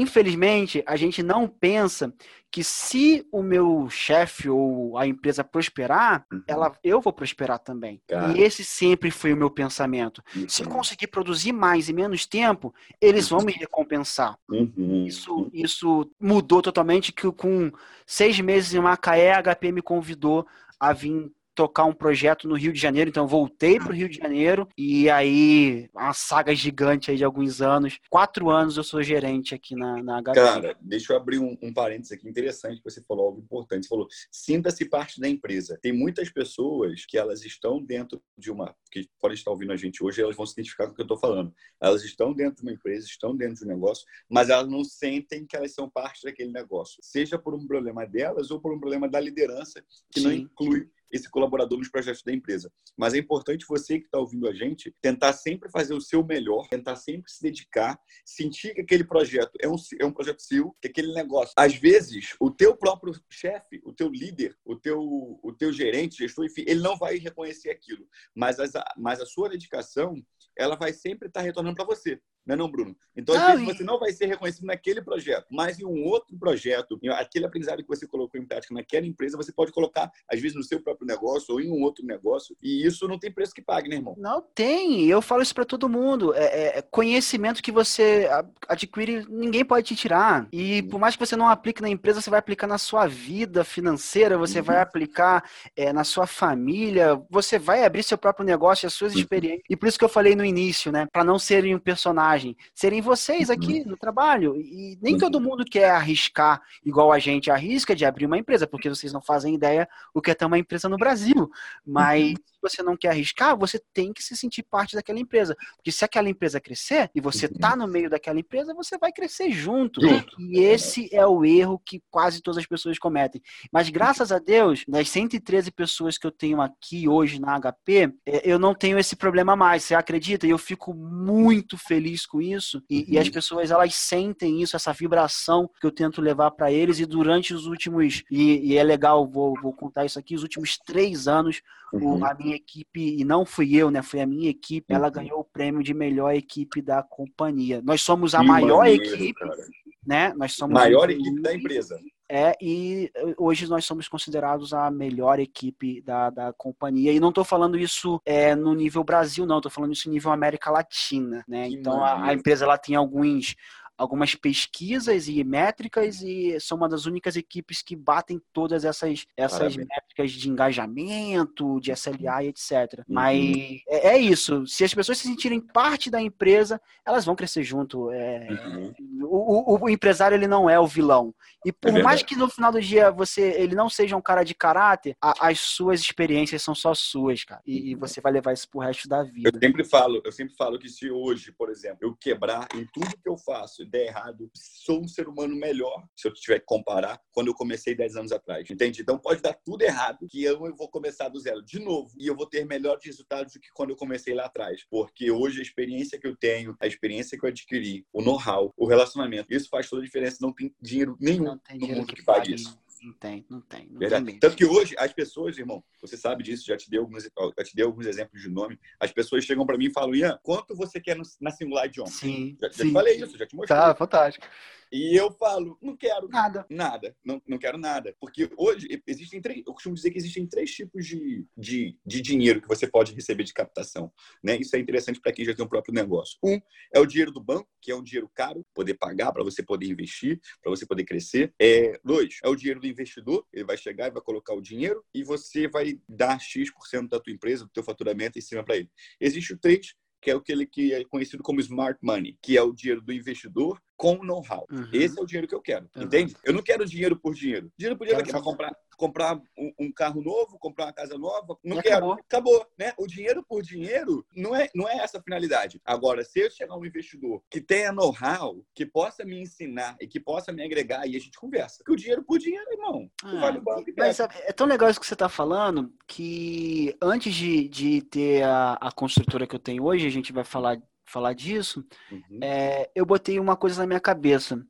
infelizmente, a gente não pensa que se o meu chefe ou a empresa prosperar, uhum. ela, eu vou prosperar também. Cara. E esse sempre foi o meu pensamento. Uhum. Se eu conseguir produzir mais em menos tempo, eles vão me recompensar. Uhum. Isso, isso mudou totalmente que com seis meses em Macaé, a HP me convidou a vir tocar um projeto no Rio de Janeiro, então voltei para o Rio de Janeiro e aí uma saga gigante aí de alguns anos. Quatro anos eu sou gerente aqui na, na.
Cara, deixa eu abrir um, um parênteses aqui interessante que você falou algo importante. Você falou, sinta-se parte da empresa. Tem muitas pessoas que elas estão dentro de uma, que podem estar ouvindo a gente hoje, elas vão se identificar com o que eu estou falando. Elas estão dentro de uma empresa, estão dentro de um negócio, mas elas não sentem que elas são parte daquele negócio. Seja por um problema delas ou por um problema da liderança, que Sim. não inclui esse colaborador nos projetos da empresa. Mas é importante você que está ouvindo a gente tentar sempre fazer o seu melhor, tentar sempre se dedicar, sentir que aquele projeto é um, é um projeto seu, que aquele negócio. Às vezes, o teu próprio chefe, o teu líder, o teu, o teu gerente, gestor, enfim, ele não vai reconhecer aquilo. Mas, as, mas a sua dedicação, ela vai sempre estar tá retornando para você. Não é não, Bruno? Então, às não, vezes, e... você não vai ser reconhecido naquele projeto, mas em um outro projeto, aquele aprendizado que você colocou em prática naquela empresa, você pode colocar, às vezes, no seu próprio negócio ou em um outro negócio, e isso não tem preço que pague, né, irmão?
Não tem. Eu falo isso para todo mundo. É, é, é, conhecimento que você adquire, ninguém pode te tirar. E por mais que você não aplique na empresa, você vai aplicar na sua vida financeira, você uhum. vai aplicar é, na sua família, você vai abrir seu próprio negócio, as suas uhum. experiências. E por isso que eu falei no início, né? Para não serem um personagem serem vocês aqui uhum. no trabalho. E nem uhum. todo mundo quer arriscar igual a gente arrisca de abrir uma empresa, porque vocês não fazem ideia o que é ter uma empresa no Brasil. Mas uhum você não quer arriscar, você tem que se sentir parte daquela empresa. Porque se aquela empresa crescer e você está no meio daquela empresa, você vai crescer junto. junto. E esse é o erro que quase todas as pessoas cometem. Mas graças a Deus, das 113 pessoas que eu tenho aqui hoje na HP, é, eu não tenho esse problema mais. Você acredita? E eu fico muito feliz com isso. E, uhum. e as uhum. pessoas, elas sentem isso, essa vibração que eu tento levar para eles. E durante os últimos, e, e é legal, vou, vou, contar isso aqui, os últimos três anos, uhum. a minha equipe, e não fui eu, né? Foi a minha equipe, ela uhum. ganhou o prêmio de melhor equipe da companhia. Nós somos a que maior maneiro, equipe, cara. né? Nós somos
maior equipe da empresa.
É, e hoje nós somos considerados a melhor equipe da, da companhia. E não estou falando isso é, no nível Brasil, não, estou falando isso no nível América Latina, né? Que então a, a, empresa ela tem alguns algumas pesquisas e métricas e são uma das únicas equipes que batem todas essas, essas métricas de engajamento, de SLA e etc. Uhum. Mas é, é, isso. Se as pessoas se sentirem parte da empresa, elas vão crescer junto. É, uhum. o, o, o, empresário ele não é o vilão. E por é mais que no final do dia você ele não seja um cara de caráter, a, as suas experiências são só suas, cara. E, e, uhum. você vai levar isso pro resto da vida.
Eu sempre falo, eu sempre falo que se hoje, por exemplo, eu quebrar em tudo que eu faço der errado, sou um ser humano melhor, se eu tiver que comparar, quando eu comecei 10 anos atrás. Entende? Então pode dar tudo errado, que eu vou começar do zero de novo e eu vou ter melhores resultados do que quando eu comecei lá atrás. Porque hoje a experiência que eu tenho, a experiência que eu adquiri, o know-how, o relacionamento, isso faz toda a diferença. Não tem dinheiro nenhum no mundo que, que pague isso.
Não tem, não tem. Não
Verdade.
Tem
Tanto que hoje as pessoas, irmão, você sabe disso, já te dei alguns, já te dei alguns exemplos de nome. As pessoas chegam para mim e falam, Ian, quanto você quer no, na Singular Idioma?
Sim.
Já,
já sim.
te falei isso, já te mostrei.
Tá, fantástico.
E eu falo, não quero
nada.
Nada. Não, não quero nada. Porque hoje existem três. Eu costumo dizer que existem três tipos de, de, de dinheiro que você pode receber de captação. Né? Isso é interessante para quem já tem um próprio negócio. Um é o dinheiro do banco, que é um dinheiro caro, poder pagar para você poder investir, para você poder crescer. É, dois, é o dinheiro do investidor. Ele vai chegar e vai colocar o dinheiro e você vai dar X% da tua empresa, do teu faturamento em cima para ele. Existe o três, que é aquele que é conhecido como smart money, que é o dinheiro do investidor com know-how. Uhum. Esse é o dinheiro que eu quero, uhum. entende? Eu não quero dinheiro por dinheiro. Dinheiro por dinheiro é para comprar, comprar um, um, carro novo, comprar uma casa nova. Não quero. Acabou. acabou. né? O dinheiro por dinheiro não é, não é essa a finalidade. Agora, se eu chegar um investidor que tenha know-how, que possa me ensinar e que possa me agregar, e a gente conversa. Porque o dinheiro por dinheiro, irmão, ah, vale o banco
Mas é, é tão legal isso que você está falando que antes de, de ter a, a construtora que eu tenho hoje, a gente vai falar falar disso, uhum. é, eu botei uma coisa na minha cabeça.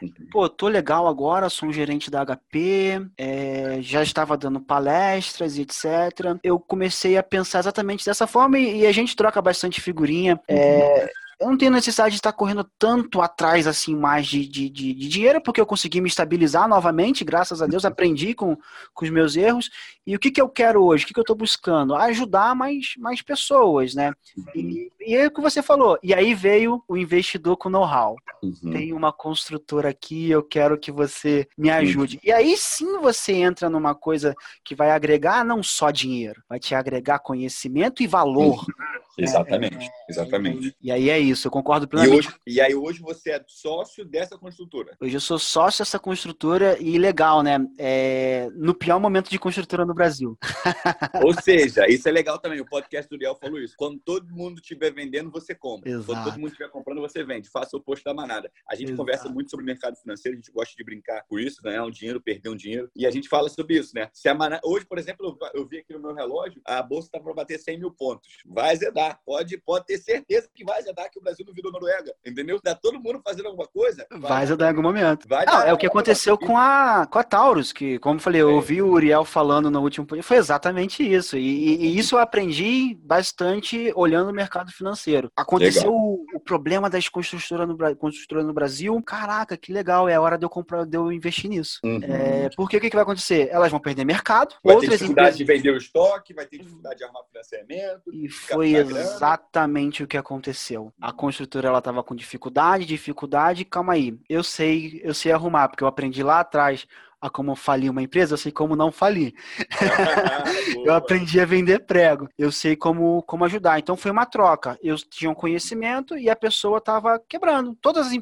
Uhum. Pô, tô legal agora, sou um gerente da HP, é, já estava dando palestras e etc. Eu comecei a pensar exatamente dessa forma e, e a gente troca bastante figurinha. É, uhum eu não tenho necessidade de estar correndo tanto atrás assim mais de, de, de, de, dinheiro, porque eu consegui me estabilizar novamente, graças a Deus, aprendi com, com os meus erros. E o que, que eu quero hoje? O que, que eu estou buscando? Ajudar mais, mais pessoas, né? E, e é o que você falou. E aí veio o investidor com know-how. Uhum. Tem uma construtora aqui, eu quero que você me ajude. Uhum. E aí sim você entra numa coisa que vai agregar não só dinheiro, vai te agregar conhecimento e valor. Uhum.
Exatamente, é, é, exatamente.
E aí é isso, eu concordo plenamente.
E, hoje, e aí hoje você é sócio dessa construtora.
Hoje eu sou sócio dessa construtora e legal, né? É, no pior momento de construtora no Brasil.
Ou seja, isso é legal também. O podcast do Liel falou isso. Quando todo mundo estiver vendendo, você compra.
Exato.
Quando todo mundo estiver comprando, você vende. Faça o oposto da manada. A gente Exato. conversa muito sobre o mercado financeiro, a gente gosta de brincar com isso, ganhar um dinheiro, perder um dinheiro. E a gente fala sobre isso, né? Se a manada... Hoje, por exemplo, eu vi aqui no meu relógio, a bolsa está para bater 100 mil pontos. Vai zedar Pode, pode ter certeza que vai azedar que o Brasil não virou Noruega. Entendeu? Tá todo mundo fazendo alguma coisa.
Vai, vai azedar em algum momento. Vai não, é o que aconteceu com a, com a Taurus, que, como eu falei, eu é. ouvi o Uriel falando no último foi exatamente isso. E, e, isso eu aprendi bastante olhando o mercado financeiro. Aconteceu o, o, problema das construtoras no, construtoras no Brasil. Caraca, que legal, é hora de eu comprar, de eu investir nisso. Uhum. É, porque o que, que vai acontecer? Elas vão perder mercado.
Vai outras ter dificuldade empresas... de vender o estoque, vai ter dificuldade de arrumar financiamento.
E foi exatamente o que aconteceu. A construtora ela estava com dificuldade, dificuldade, calma aí. Eu sei, eu sei arrumar, porque eu aprendi lá atrás a como falir uma empresa, eu sei como não falir. eu aprendi a vender prego, eu sei como, como ajudar. Então foi uma troca. Eu tinha um conhecimento e a pessoa estava quebrando. Todas as,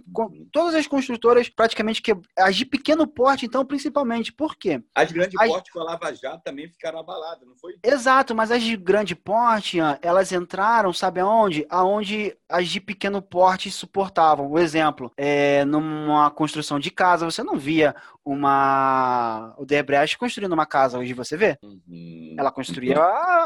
todas as construtoras praticamente que as de pequeno porte, então, principalmente. Por quê?
As de grande as... porte com a Lava Jato também ficaram abaladas, não foi?
Exato, mas as de grande porte, elas entraram, sabe aonde? Aonde as de pequeno porte suportavam. O exemplo, é, numa construção de casa, você não via uma o Debrecht construindo uma casa hoje você vê uhum. ela construía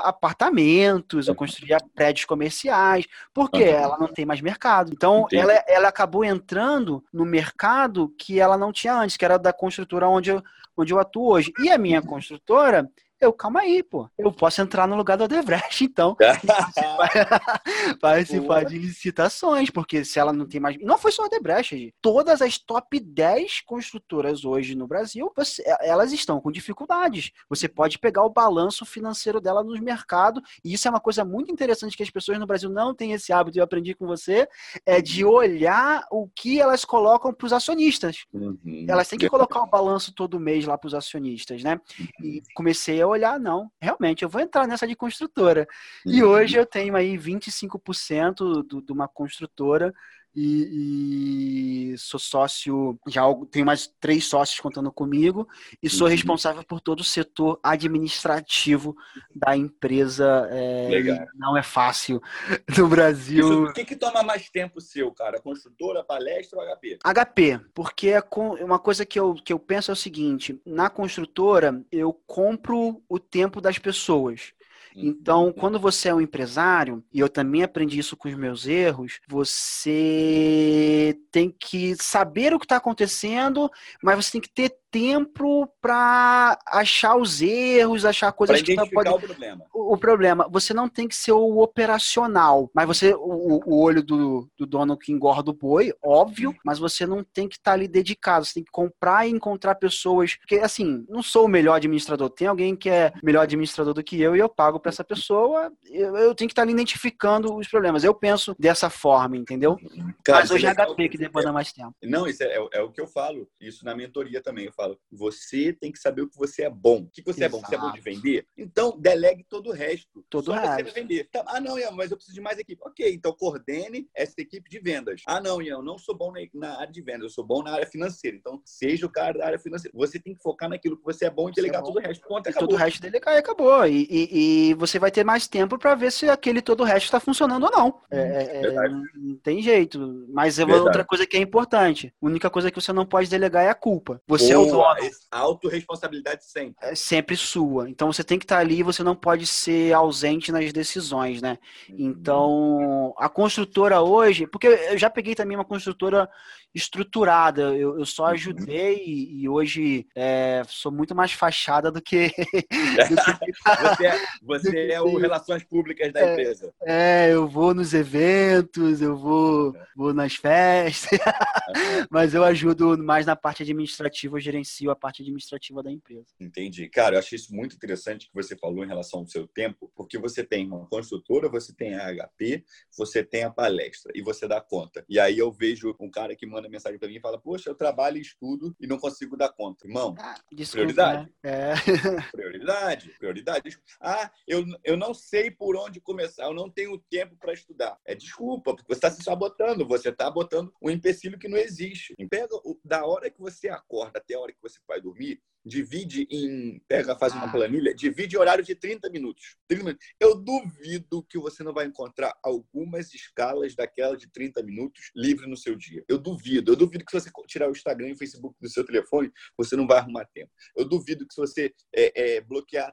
apartamentos ou construía prédios comerciais porque uhum. ela não tem mais mercado então ela, ela acabou entrando no mercado que ela não tinha antes que era da construtora onde eu, onde eu atuo hoje e a minha construtora Eu, calma aí, pô. Eu posso entrar no lugar do Odebrecht, então. participar de licitações, porque se ela não tem mais. Não foi só a Odebrecht, todas as top 10 construtoras hoje no Brasil, você... elas estão com dificuldades. Você pode pegar o balanço financeiro dela nos mercados, e isso é uma coisa muito interessante que as pessoas no Brasil não têm esse hábito, eu aprendi com você, é de olhar o que elas colocam para os acionistas. Uhum. Elas têm que colocar o balanço todo mês lá para os acionistas, né? E comecei a olhar, não, realmente, eu vou entrar nessa de construtora. Uhum. E hoje eu tenho aí 25% de uma construtora e, e, sou sócio, já tenho mais três sócios contando comigo, e sou uhum. responsável por todo o setor administrativo da empresa. É, Legal. Não é fácil no Brasil.
o que, que toma mais tempo seu, cara? Construtora, palestra ou HP?
HP, porque é uma coisa que eu, que eu penso é o seguinte: na construtora, eu compro o tempo das pessoas. Então, quando você é um empresário, e eu também aprendi isso com os meus erros, você tem que saber o que está acontecendo, mas você tem que ter tempo para achar os erros, achar coisas
que pode... o problema.
O, o, problema, você não tem que ser o operacional, mas você o, o olho do, do, dono que engorda o boi, óbvio, mas você não tem que estar tá ali dedicado, você tem que comprar e encontrar pessoas, porque assim, não sou o melhor administrador, tem alguém que é melhor administrador do que eu e eu pago para essa pessoa, eu, eu, tenho que estar tá ali identificando os problemas. Eu penso dessa forma, entendeu? Cara, mas hoje é HP que demanda mais tempo.
Não, isso é, é, é o que eu falo, isso na mentoria também. Eu falo, você tem que saber o que você é bom. O que você Exato. é bom? Você é bom de vender? Então, delegue todo o resto.
Todo o resto. Você vai
vender. Tá, ah, não, Ian, mas eu preciso de mais equipe. Ok, então coordene essa equipe de vendas. Ah, não, Ian, eu não sou bom na área de vendas, eu sou bom na área financeira. Então, seja o cara da área financeira. Você tem que focar naquilo que você é bom e delegar é bom. todo o resto. Ponto, acabou.
Todo o resto delegar e acabou. E, e, e, você vai ter mais tempo para ver se aquele todo o resto está funcionando ou não. É, é, é não tem jeito. Mas é outra coisa que é importante. A única coisa que você não pode delegar é a culpa. Você Boa. é o dono
autorresponsabilidade sempre.
É sempre sua. Então você tem que estar ali, você não pode ser ausente nas decisões, né? Uhum. Então, a construtora hoje, porque eu já peguei também uma construtora estruturada, eu, eu só uhum. ajudei uhum. e, e, hoje é, sou muito mais fachada do que.
você é, você é o Relações Públicas da é, empresa.
É, eu vou nos eventos, eu vou, vou nas festas, mas eu ajudo mais na parte administrativa, gerencio a parte administrativa da empresa.
Entendi. Cara, eu achei isso muito interessante que você falou em relação ao seu tempo, porque você tem uma construtora, você tem a HP, você tem a palestra e você dá conta. E aí eu vejo um cara que manda mensagem para mim e fala: Poxa, eu trabalho e estudo e não consigo dar conta. Irmão, ah, desculpa, prioridade. Né? É. prioridade, prioridade. Ah, eu, eu não sei por onde começar, eu não tenho tempo para estudar. É desculpa, porque você está se sabotando, você está botando um empecilho que não existe. Pega da hora que você acorda até a hora que você vai dormir, divide em. Pega, faz uma ah. planilha, divide em horário de 30 minutos. 30 minutos. Eu duvido que você não vai encontrar algumas escalas daquela de 30 minutos livre no seu dia. Eu duvido. Eu duvido que se você tirar o Instagram e o Facebook do seu telefone, você não vai arrumar tempo. Eu duvido que se você é, é, bloquear,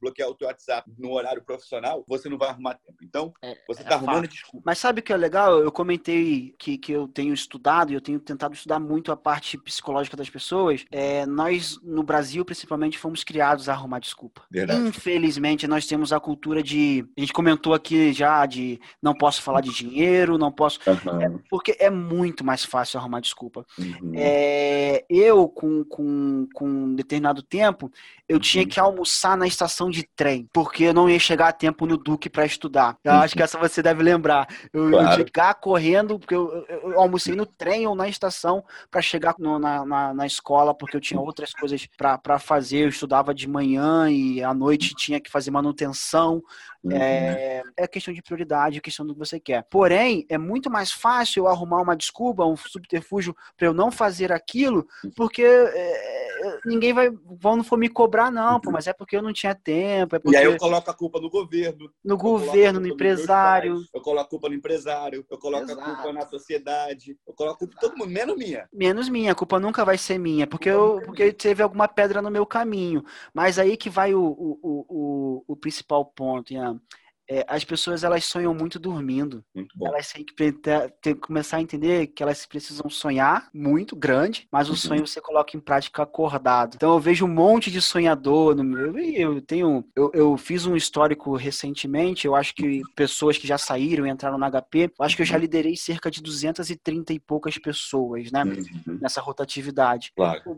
bloquear o teu WhatsApp no horário profissional, você não vai arrumar tempo. Então, é, você está é arrumando desculpa.
Mas sabe o que é legal? Eu comentei que, que eu tenho estudado e eu tenho tentado estudar muito a parte psicológica das pessoas. É, nós, no Brasil, principalmente, fomos criados a arrumar desculpa. Verdade. Infelizmente, nós temos a cultura de. A gente comentou aqui já de não posso falar de dinheiro, não posso. Uhum. É, porque é muito mais fácil arrumar desculpa. Uhum. É, eu, com, com, com um determinado tempo, eu uhum. tinha que almoçar na estação de trem, porque eu não ia chegar a tempo no Duque para estudar. Eu acho que essa você deve lembrar. Eu, claro. eu tinha que ficar correndo, porque eu, eu, eu, almocei no trem ou na estação para chegar no, na, na, na escola, porque eu tinha outras coisas para fazer. Eu estudava de manhã e à noite tinha que fazer manutenção. Uhum. É, é questão de prioridade, é questão do que você quer. Porém, é muito mais fácil eu arrumar uma desculpa, um subterfúgio para eu não fazer aquilo, porque é, ninguém vai, vão não for me cobrar, não, pô, mas é porque eu não tinha tempo. É porque...
E aí eu coloco a culpa no governo.
No governo, no empresário.
eu coloco a culpa no empresário, eu coloco Exato. a culpa na sociedade, eu coloco a culpa todo mundo, menos minha.
Menos minha, a culpa nunca vai ser minha, porque, eu, porque teve alguma pedra no meu caminho. Mas aí que vai o, o, o, o, o principal ponto, Ian é, as pessoas elas sonham muito dormindo.
Muito.
Elas têm que, ter, que começar a entender que elas precisam sonhar muito grande, mas o
Uhum.
sonho você coloca em prática acordado. Então eu vejo um monte de sonhador no meu. Eu tenho. Eu, eu fiz um histórico recentemente, eu acho que pessoas que já saíram e entraram no HP, eu acho que eu já liderei cerca de 230 e poucas pessoas, né?
Uhum.
Nessa rotatividade.
Claro.
O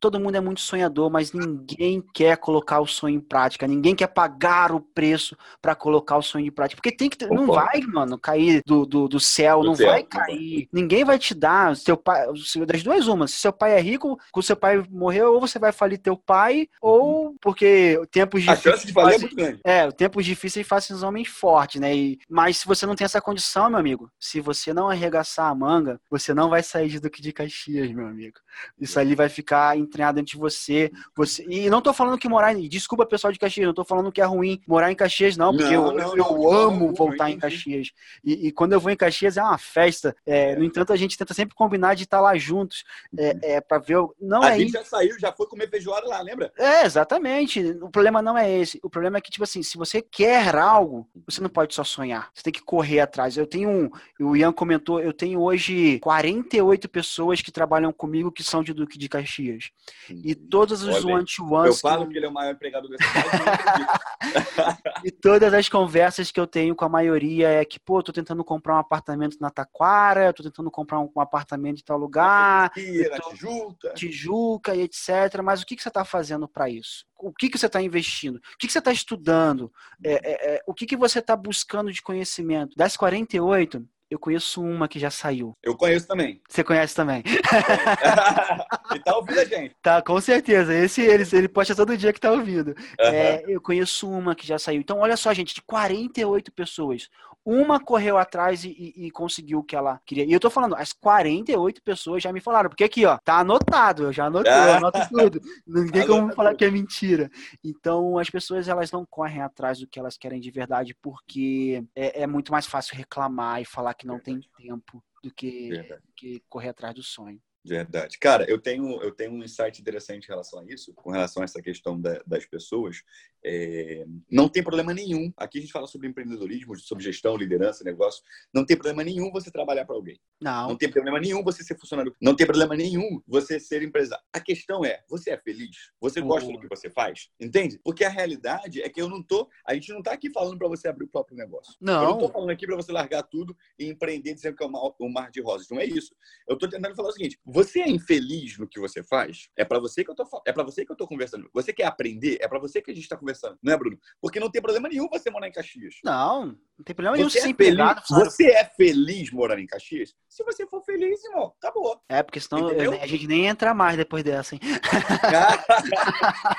Todo mundo é muito sonhador, mas ninguém quer colocar o sonho em prática. Ninguém quer pagar o preço para colocar o sonho em prática. Porque tem que ter- não vai, mano, cair do, do, do céu,
Do
não
céu,
vai
não
cair. Ninguém vai te dar. Seu pai, das duas uma, se seu pai é rico, quando seu pai morreu, ou você vai falir teu pai, ou porque tempos
A chance de falar é muito grande.
é, tempos difíceis fazem os homens fortes, né? E- mas se você não tem essa condição, meu amigo, se você não arregaçar a manga, você não vai sair de Duque de Caxias, meu amigo. Isso ali vai ficar entranhado dentro de você. você... E não tô falando que morar em. Desculpa, pessoal de Caxias, não tô falando que é ruim morar em Caxias, não, porque
Não,
eu,
não,
eu
não, forma
amo
alguma,
voltar em. Caxias. E, e quando eu vou em Caxias é uma festa. É, No entanto, a gente tenta sempre combinar de estar lá juntos. É, é, para ver. o- Não
Uhum. A
é
gente já saiu, já foi comer feijoada lá, lembra?
é, exatamente. O problema não é esse. O problema é que, tipo assim, se você quer algo, você não pode só sonhar. Você tem que correr atrás. Eu tenho um. O Ian comentou, eu tenho hoje 48 pessoas que trabalham comigo que são de Duque de Caxias. E todos os
aí. Eu
one-to-ones.
falo
que-
ele é o maior empregador desse país. eu não acredito.
E todas as conversas que eu tenho com a maioria é que, pô, tô tentando comprar um apartamento na Taquara, eu tô tentando comprar um, um apartamento em tal lugar.
Na
tô-
Tijuca.
Tijuca e etc. Mas o que, que você está fazendo para isso? O que, que você está investindo? O que, que você está estudando? É, é, é, o que, que você está buscando de conhecimento? Das 48, eu conheço uma que já saiu.
Eu conheço também.
Você conhece também?
e tá ouvindo a gente.
Tá, com certeza. Esse ele, ele posta todo dia que tá ouvindo.
Aham.
É, eu conheço uma que já saiu. Então, olha só, gente, de 48 pessoas, uma correu atrás e, e- e conseguiu o que ela queria. E eu tô falando, as 48 pessoas já me falaram, porque aqui, ó, tá anotado, eu já anotei, eu anoto tudo. Não tem como
Anota
falar
tudo.
que é mentira. Então, as pessoas, elas não correm atrás do que elas querem de verdade, porque é, é muito mais fácil reclamar e falar que não tem tempo do que,
Verdade.
que correr atrás do sonho.
Verdade. Cara, eu tenho, eu tenho um insight interessante em relação a isso, com relação a essa questão da- das pessoas. É, não tem problema nenhum. Aqui a gente fala sobre empreendedorismo, sobre gestão, liderança, negócio. Não tem problema nenhum você trabalhar para alguém. Não
Não,
tem problema nenhum você ser funcionário. Não tem problema nenhum você ser empresário. A questão é, você é feliz? Você gosta do que você faz? Entende? Porque a realidade é que eu não tô. A gente não tá aqui falando para você abrir o próprio negócio. Eu não tô
não,
falando aqui para você largar tudo e empreender dizendo que é mar, um mar de rosas. Não é isso. Eu tô tentando falar o seguinte: você é infeliz no que você faz? É para você que eu tô é para você que eu tô conversando. Você quer aprender? É para você que a gente tá conversando, não é, Bruno? Porque não tem problema nenhum você morar em Caxias.
não, não tem problema nenhum
Você
ser
é, feliz,
sabe?
você é feliz morando em Caxias? Se você for feliz, irmão, acabou.
É, porque senão
Entendeu?
a gente nem entra mais depois dessa, hein?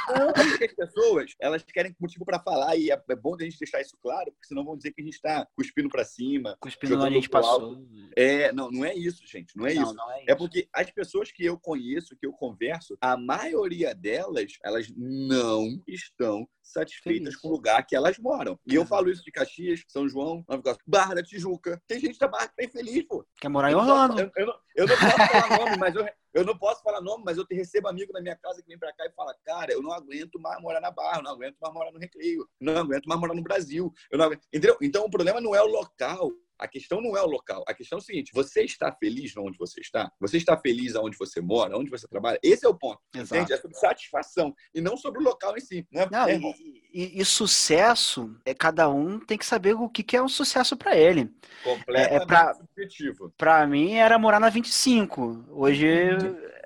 Não, é porque as pessoas, elas querem motivo para falar e é é bom a gente deixar isso claro, porque senão vão dizer que a gente está cuspindo para cima.
Cuspindo onde a gente passou.
É, não, não é isso, gente, não é
não,
isso.
não é isso.
É porque as pessoas que eu conheço, que eu converso, a maioria delas, elas não estão satisfeitas com o lugar que elas moram. E eu falo isso de Caxias, São João, Barra da Tijuca. Tem gente da Barra que tá infeliz, pô.
Quer morar em Orlando.
Eu, eu não, eu não posso falar nome, mas eu, eu não posso falar nome, mas eu te recebo amigo na minha casa que vem pra cá e fala, cara, eu não aguento mais morar na Barra, eu não aguento mais morar no Recreio, eu não aguento mais morar no Brasil. Eu não aguento... Entendeu? Então o problema não é o local. A questão não é o local. A questão é o seguinte: você está feliz onde você está? Você está feliz aonde você mora, onde você trabalha? Esse é o ponto.
Exato.
Entende? É sobre satisfação e não sobre o local em si. Né?
Não,
É,
e, e- e sucesso, é cada um tem que saber o que, que é um sucesso pra ele.
completamente
é pra-
subjetivo.
Pra mim era morar na 25. Hoje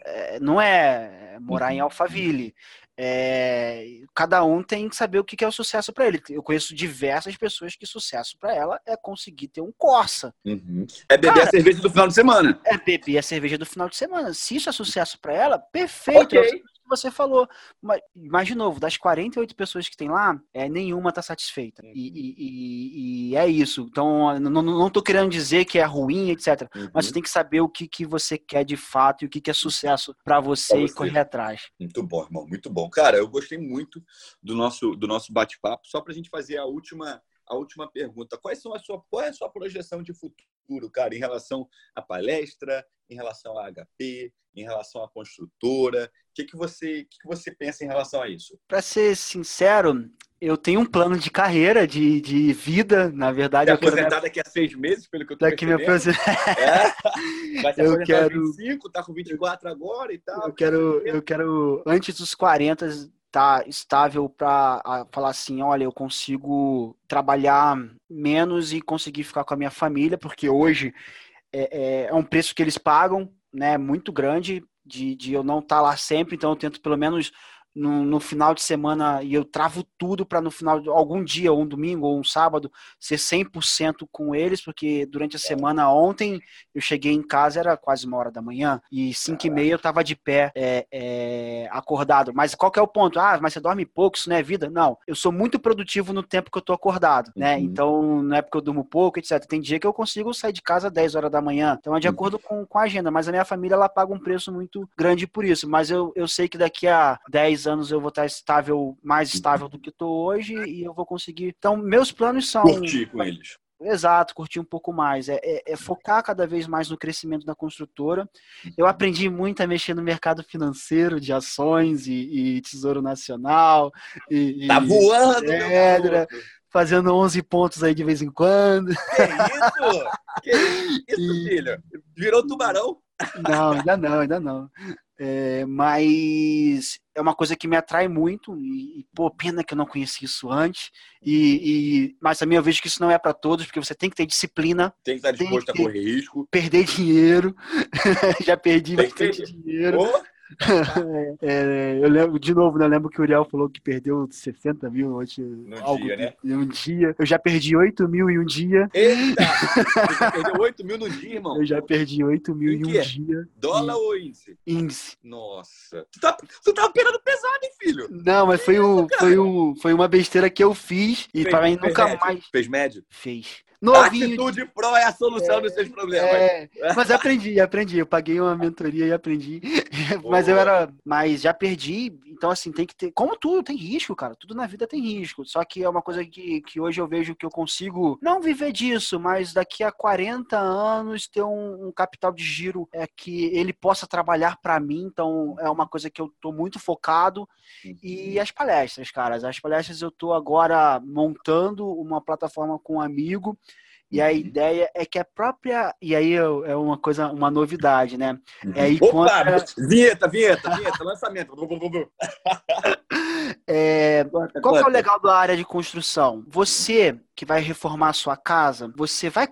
é, não é, é morar em Alphaville. É, cada um tem que saber o que é o sucesso pra ele. Eu conheço diversas pessoas que sucesso pra ela é conseguir ter um Corsa.
Uhum. É beber
Cara,
a cerveja do final de semana.
É beber a cerveja do final de semana. Se isso é sucesso pra ela, perfeito. É o
Ok.
Que você falou. Mas, mas, de novo, das 48 pessoas que tem lá, é, nenhuma tá satisfeita. E, e- e- e é isso. Então, não, tô querendo dizer que é ruim, etc.
Uhum.
Mas você tem que saber o que, que você quer de fato e o que, que é sucesso pra você,
Pra
e
você.
correr atrás.
Muito bom, irmão, muito bom. Cara, eu gostei muito do nosso, do nosso bate-papo. Só para a gente fazer a última, a última pergunta. Quais são a sua, qual é a sua projeção de futuro? Futuro, cara, em relação à palestra, em relação à HP, em relação à construtora? O que, que, você, que, que você pensa em relação a isso?
Para ser sincero, eu tenho um plano de carreira, de, de vida, na verdade.
Vai aposentar daqui a seis meses, pelo que eu tô
Daqui me aposentar.
É. Vai se eu quero... 25, tá com 24 agora e tal.
Eu quero, eu quero antes dos 40, tá estável para falar assim, olha, eu consigo trabalhar menos e conseguir ficar com a minha família, porque hoje é, é, é um preço que eles pagam, né, muito grande, de, de eu não estar tá lá sempre, então eu tento pelo menos no, no, final de semana e eu travo tudo para no final de algum dia, ou um domingo ou um sábado, ser 100% com eles, porque durante a semana ontem eu cheguei em casa, era quase uma hora da manhã, e 5 e meia eu tava de pé, é, é, acordado. Mas qual que é o ponto? Ah, mas você dorme pouco, isso não é vida? Não, eu sou muito produtivo no tempo que eu tô acordado, né? Uhum. Então, não é porque eu durmo pouco, etc. Tem dia que eu consigo sair de casa às 10 horas da manhã, então é de uhum. acordo com, com a agenda, mas a minha família, ela paga um preço muito grande por isso, mas eu, eu sei que daqui a 10 anos eu vou estar estável, mais estável do que estou hoje e eu vou conseguir. Então, meus planos são.
Curtir com eles.
Exato, curtir um pouco mais. É, é, é, focar cada vez mais no crescimento da construtora. Eu aprendi muito a mexer no mercado financeiro de ações e, e Tesouro Nacional. E,
tá voando, pedra,
Fazendo 11 pontos aí de vez em quando.
Que isso? Que isso, e... filho? Virou tubarão?
Não, ainda não, ainda não. É, mas é uma coisa que me atrai muito e, pô, pena que eu não conheci isso antes. E, e mas também eu vejo que isso não é para todos, porque você tem que ter disciplina.
Tem que estar disposto a correr risco.
Perder dinheiro. Já perdi tem bastante dinheiro. Oh. É, eu lembro, de novo, né? Eu lembro que o Uriel falou que perdeu 60 mil hoje,
no algo, dia, né?
Em um dia. Eu já perdi 8 mil em um dia.
Eita! Você perdeu 8 mil no dia, irmão?
Eu já perdi 8 mil em, em um dia.
Dólar e... ou índice?
Índice.
Nossa. Tu tá, tu tá operando pesado, hein, filho?
Não, mas foi, um, foi, um, foi uma besteira que eu fiz e para mim nunca
médio.
mais.
Fez médio?
Fez.
Novinho. Atitude Pro é a solução é, dos seus problemas. É,
mas aprendi, aprendi. Eu paguei uma mentoria e aprendi. mas eu era. Mas já perdi. Então, assim, tem que ter. Como tudo, tem risco, cara. Tudo na vida tem risco. Só que é uma coisa que, que hoje eu vejo que eu consigo não viver disso, mas daqui a 40 anos ter um, um capital de giro é que ele possa trabalhar para mim. Então, é uma coisa que eu tô muito focado. E uhum. as palestras, caras. As palestras eu tô agora montando uma plataforma com um amigo e a uhum. ideia é que a própria. E aí é uma coisa, uma novidade, né? É aí
Opa! Vinheta, vinheta, vinheta, lançamento.
é, qual que é o legal da área de construção? Você que vai reformar a sua casa, você vai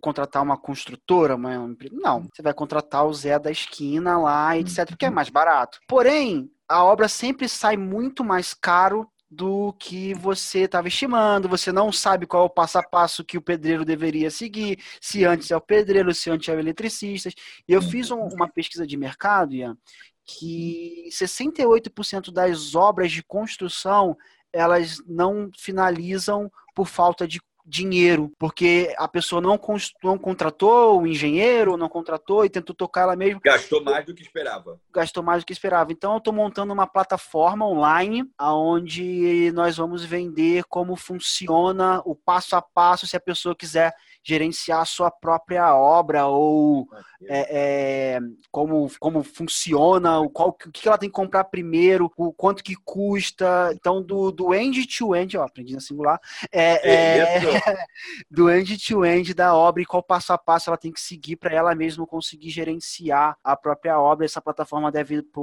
contratar uma construtora? Uma... Não, você vai contratar o Zé da esquina lá, etc., porque é mais barato. Porém, a obra sempre sai muito mais caro do que você estava estimando, você não sabe qual é o passo a passo que o pedreiro deveria seguir, se antes é o pedreiro, se antes é o eletricista. E eu fiz um, uma pesquisa de mercado, Ian, que 68% das obras de construção elas não finalizam por falta de dinheiro, porque a pessoa não, não contratou o engenheiro, não contratou e tentou tocar ela mesma.
Gastou mais do que esperava.
Gastou mais do que esperava. Então eu estou montando uma plataforma online onde nós vamos vender como funciona o passo a passo se a pessoa quiser gerenciar a sua própria obra ou é, é, como, como funciona, o, qual, o que ela tem que comprar primeiro, o quanto que custa. Então, do, do end to end, ó, aprendi na singular, é, é do end to end da obra e qual passo a passo ela tem que seguir para ela mesma conseguir gerenciar a própria obra. Essa plataforma deve ir para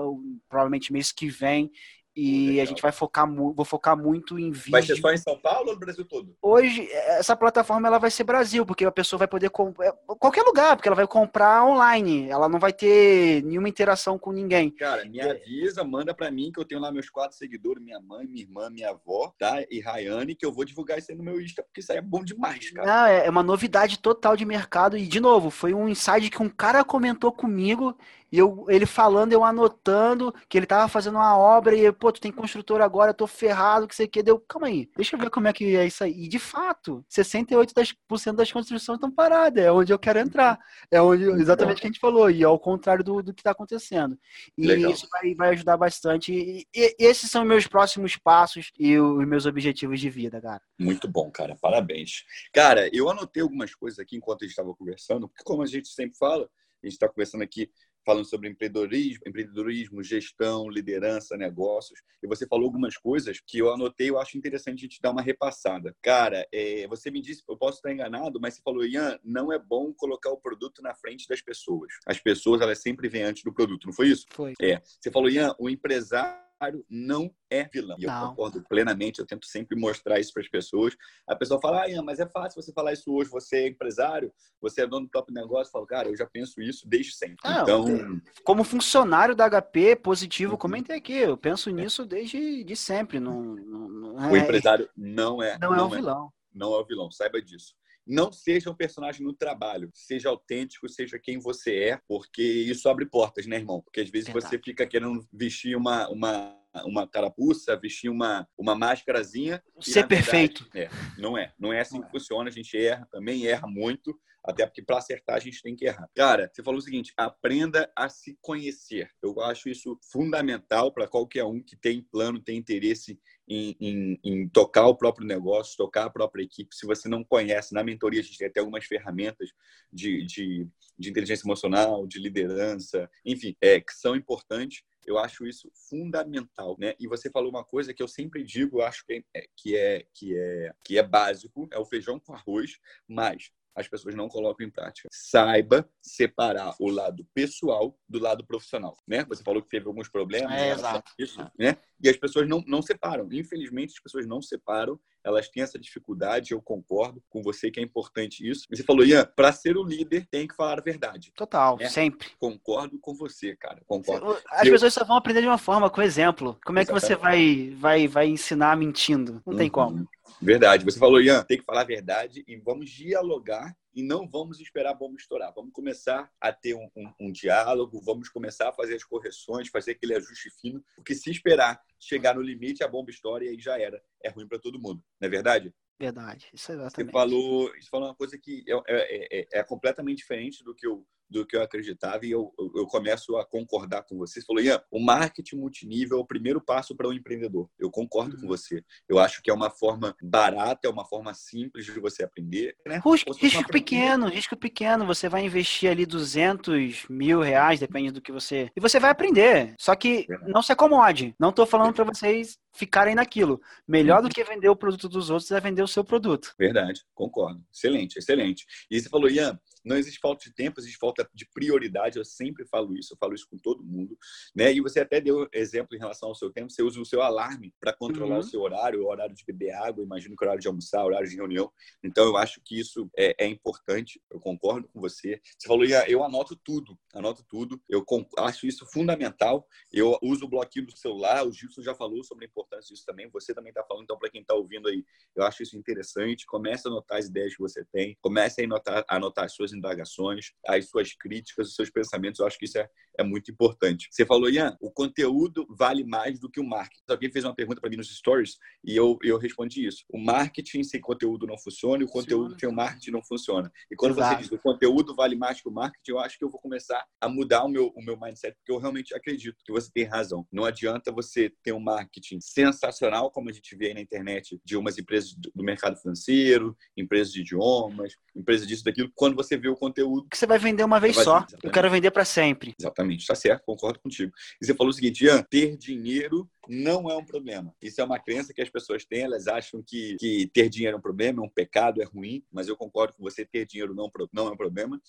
o provavelmente mês que vem e Legal. a gente vai focar, vou focar muito em vídeo.
Vai ser só em São Paulo ou no Brasil todo?
Hoje, essa plataforma ela vai ser Brasil, porque a pessoa vai poder comprar. É, qualquer lugar, porque ela vai comprar online. Ela não vai ter nenhuma interação com ninguém.
Cara, me avisa, manda para mim que eu tenho lá meus quatro seguidores: minha mãe, minha irmã, minha avó, tá? E Rayane, que eu vou divulgar isso aí no meu Insta, porque isso aí é bom demais, cara.
Não, é uma novidade total de mercado. E, de novo, foi um insight que um cara comentou comigo E eu, ele falando, eu anotando que ele tava fazendo uma obra e, pô, tu tem construtor agora, eu tô ferrado, que você quer. Deu, calma aí, deixa eu ver como é que é isso aí. E de fato, 68% das construções estão paradas, é onde eu quero entrar. É onde, exatamente o que a gente falou, e ao contrário do, do que está acontecendo. E Legal. isso vai, vai ajudar bastante. E, e, esses são meus próximos passos e os meus objetivos de vida, cara.
Muito bom, cara. Parabéns. Cara, eu anotei algumas coisas aqui enquanto a gente estava conversando, porque como a gente sempre fala, a gente está conversando aqui falando sobre empreendedorismo, empreendedorismo, gestão, liderança, negócios. E você falou algumas coisas que eu anotei, eu acho interessante a gente dar uma repassada. Cara, é, você me disse, eu posso estar enganado, mas você falou, Ian, não é bom colocar o produto na frente das pessoas. As pessoas, elas sempre vêm antes do produto, não foi isso?
Foi.
É. Você falou, Ian, o empresário não é vilão. E eu concordo plenamente, eu tento sempre mostrar isso para as pessoas. A pessoa fala, ah, mas é fácil você falar isso hoje, você é empresário, você é dono do próprio negócio. Eu falo, cara, eu já penso isso desde sempre.
Ah, então, como funcionário da HP positivo, uhum. comentei aqui, eu penso nisso desde de sempre. Não, não,
não é... O empresário não é,
não, não é o vilão.
Não é o vilão, saiba disso não seja um personagem no trabalho, seja autêntico, seja quem você é, porque isso abre portas, né, irmão? Porque às vezes Verdade. você fica querendo vestir uma, uma, uma carapuça, vestir uma, uma máscarazinha.
Ser perfeito.
É, não é. Não é assim que funciona. A gente erra, também erra muito. Até porque para acertar a gente tem que errar. Cara, você falou o seguinte: aprenda a se conhecer. Eu acho isso fundamental para qualquer um que tem plano, tem interesse em, em, em, tocar o próprio negócio, tocar a própria equipe. Se você não conhece, na mentoria a gente tem até algumas ferramentas de, de, de inteligência emocional, de liderança, enfim, é, que são importantes. Eu acho isso fundamental, né? E você falou uma coisa que eu sempre digo, acho que é, que é que é que é básico, é o feijão com arroz, mas as pessoas não colocam em prática. Saiba separar o lado pessoal do lado profissional, né? Você falou que teve alguns problemas,
é, exato.
Isso, né? E as pessoas não, não separam. Infelizmente, as pessoas não separam. Elas têm essa dificuldade. Eu concordo com você que é importante isso. Você falou, Ian, para ser o líder, tem que falar a verdade.
Total, né? sempre.
Concordo com você, cara. Concordo.
As eu... pessoas só vão aprender de uma forma, com exemplo. Como é que você vai, vai, vai ensinar mentindo? Não tem uhum. como.
Verdade. Você falou, Ian, tem que falar a verdade e vamos dialogar e não vamos esperar a bomba estourar. Vamos começar a ter um, um, um, diálogo, vamos começar a fazer as correções, fazer aquele ajuste fino, porque se esperar chegar no limite, a bomba estoura e aí já era. É ruim para todo mundo, não é verdade?
Verdade, isso é exatamente.
Você falou, você falou uma coisa que é, é, é, é completamente diferente do que eu do que eu acreditava e eu, eu começo a concordar com você. Você falou, Ian, o marketing multinível é o primeiro passo para o um empreendedor. Eu concordo uhum. com você. Eu acho que é uma forma barata, é uma forma simples de você aprender. Né?
Risco, risco pequeno, risco pequeno. Você vai investir ali 200 mil reais, depende do que você... E você vai aprender. Só que é. não se acomode. Não estou falando para vocês ficarem naquilo. Melhor do uhum. que vender o produto dos outros é vender o seu produto.
Verdade, concordo. Excelente, excelente. E você falou, Ian, não existe falta de tempo, existe falta de prioridade. Eu sempre falo isso, eu falo isso com todo mundo. Né? E você até deu exemplo em relação ao seu tempo. Você usa o seu alarme para controlar uhum. o seu horário, o horário de beber água, imagino que o horário de almoçar, o horário de reunião. Então, eu acho que isso é, é importante. Eu concordo com você. Você falou, eu anoto tudo, anoto tudo. Eu acho isso fundamental. Eu uso o bloquinho do celular. O Gilson já falou sobre a importância disso também. Você também está falando. Então, para quem está ouvindo aí, eu acho isso interessante. Comece a anotar as ideias que você tem. Comece a anotar, a anotar as suas indagações, as suas críticas, os seus pensamentos. Eu acho que isso é, é muito importante. Você falou, Ian, o conteúdo vale mais do que o marketing. Alguém fez uma pergunta para mim nos stories e eu, eu respondi isso. O marketing sem conteúdo não funciona e o conteúdo sem o marketing não funciona. E quando Exato. você diz o conteúdo vale mais que o marketing, eu acho que eu vou começar a mudar o meu, o meu mindset, porque eu realmente acredito que você tem razão. Não adianta você ter um marketing sensacional, como a gente vê aí na internet, de umas empresas do mercado financeiro, empresas de idiomas, empresas disso, daquilo, quando você vê o conteúdo.
Que você vai vender uma vez só. Exatamente. Eu quero vender para sempre.
Exatamente, está certo, concordo contigo. E você falou o seguinte, Ian, ter dinheiro não é um problema. Isso é uma crença que as pessoas têm, elas acham que, que ter dinheiro é um problema, é um pecado, é ruim, mas eu concordo com você, ter dinheiro não, não é um problema.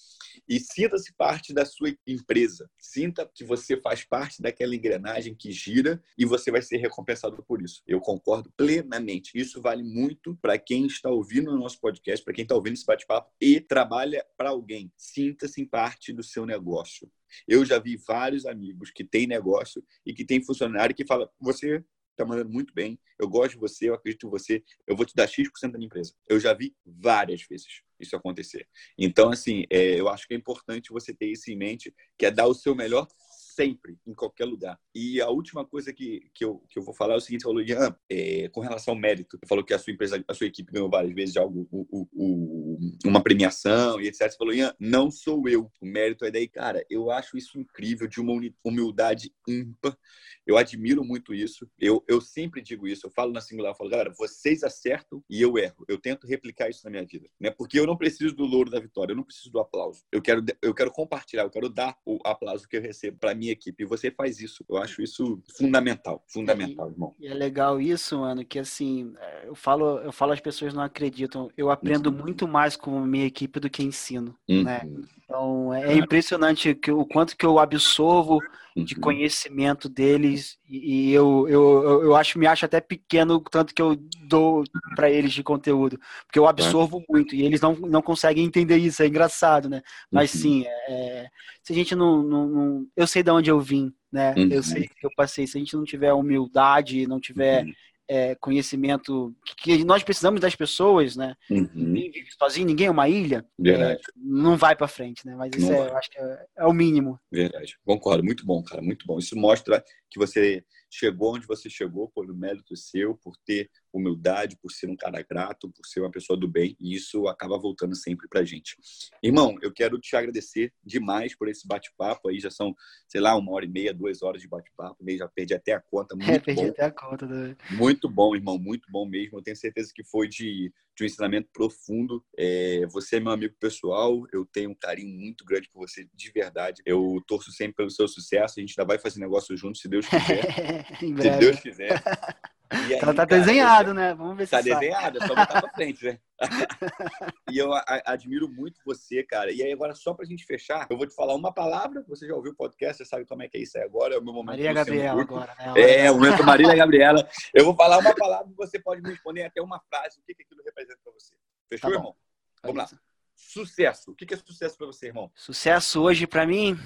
E sinta-se parte da sua empresa. Sinta que você faz parte daquela engrenagem que gira e você vai ser recompensado por isso. Eu concordo plenamente. Isso vale muito para quem está ouvindo o nosso podcast, para quem está ouvindo esse bate-papo e trabalha para alguém. Sinta-se parte do seu negócio. Eu já vi vários amigos que têm negócio e que têm funcionário que fala: você está mandando muito bem, eu gosto de você, eu acredito em você, eu vou te dar X% da minha empresa. Eu já vi várias vezes. isso acontecer. Então, assim, é, eu acho que é importante você ter isso em mente, que é dar o seu melhor sempre, em qualquer lugar. E a última coisa que, que, eu, que eu vou falar é o seguinte, falou, Ian, é, com relação ao mérito, você falou que a sua empresa, a sua equipe ganhou várias vezes algo, o, o, o, uma premiação e etc. Você falou, Ian, não sou eu, o mérito é daí. Cara, eu acho isso incrível, de uma humildade ímpar. Eu admiro muito isso. Eu, eu sempre digo isso, eu falo na singular, eu falo, galera, vocês acertam e eu erro. Eu tento replicar isso na minha vida, né? Porque eu não preciso do louro da vitória, eu não preciso do aplauso. Eu quero, eu quero compartilhar, eu quero dar o aplauso que eu recebo para minha equipe. E você faz isso. Eu acho isso fundamental, fundamental, irmão.
E é legal isso, mano, que assim, é, eu falo, eu falo as pessoas não acreditam. Eu aprendo uhum. muito mais com a minha equipe do que ensino, né? uhum. né? Então é impressionante que, o quanto que eu absorvo de uhum. conhecimento deles e eu, eu, eu acho me acho até pequeno tanto que eu dou para eles de conteúdo porque eu absorvo muito e eles não, não conseguem entender isso é engraçado né mas uhum. sim é, se a gente não, não, não, eu sei de onde eu vim né eu sei uhum. que eu passei se a gente não tiver humildade não tiver é, conhecimento que nós precisamos das pessoas, né? Uhum. Sozinho ninguém é uma ilha. É, não vai para frente, né? Mas isso é, eu acho que é, é, o mínimo.
Verdade. Concordo. Muito bom, cara. Muito bom. Isso mostra que você chegou onde você chegou por mérito seu, por ter humildade, por ser um cara grato, por ser uma pessoa do bem, e isso acaba voltando sempre pra gente. Irmão, eu quero te agradecer demais por esse bate-papo aí, já são, sei lá, uma hora e meia, duas horas de bate-papo, já perdi até a conta, muito é, perdi bom.
até a conta. Do...
Muito bom, irmão, muito bom mesmo, eu tenho certeza que foi de, de um ensinamento profundo, é, você é meu amigo pessoal, eu tenho um carinho muito grande por você, de verdade, eu torço sempre pelo seu sucesso, a gente ainda vai fazer negócio junto, se Deus quiser. se Deus quiser.
Aí, Ela tá cara, desenhado, né? Vamos ver se
Tá desenhado, é só botar pra frente, né? e eu admiro muito você, cara. E aí, agora, só pra gente fechar, eu vou te falar uma palavra. Você já ouviu o podcast, você sabe como é que é isso aí agora. É o meu momento.
Maria Gabriela agora, né?
É, o momento Maria Gabriela. Eu vou falar uma palavra e você pode me responder até uma frase. O que, que aquilo representa pra você? Fechou, tá irmão? Vamos lá. Sucesso. O que, que é sucesso pra você, irmão?
Sucesso hoje, pra mim,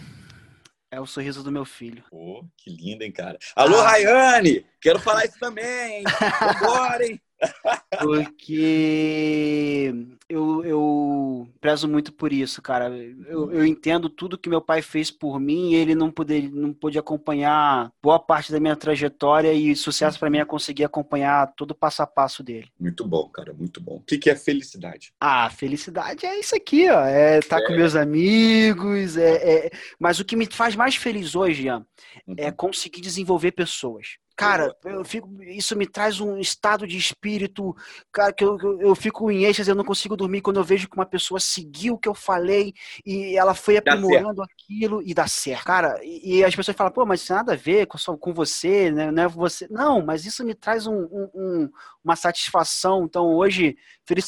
é o sorriso do meu filho.
Pô, que lindo, hein, cara. Alô, ah. Rayane! Quero falar isso também, hein? Vambora, hein?
Porque eu, eu prezo muito por isso, cara. Eu, eu entendo tudo que meu pai fez por mim e ele não, poder, não pôde acompanhar boa parte da minha trajetória e sucesso para mim é conseguir acompanhar todo o passo a passo dele.
Muito bom, cara, muito bom. O que, que é felicidade?
Ah, felicidade é isso aqui, ó. É estar tá é. com meus amigos. É, é, Mas o que me faz mais feliz hoje, Ian, é uhum. é conseguir desenvolver pessoas. Cara, eu fico, isso me traz um estado de espírito, cara, que eu, eu, fico em êxtase, eu não consigo dormir quando eu vejo que uma pessoa seguiu o que eu falei e ela foi aprimorando aquilo e dá certo. Cara, e, e, as pessoas falam, pô, mas isso nada a ver com, com você, né? Não é você. Não, mas isso me traz um, um, uma satisfação. Então, hoje,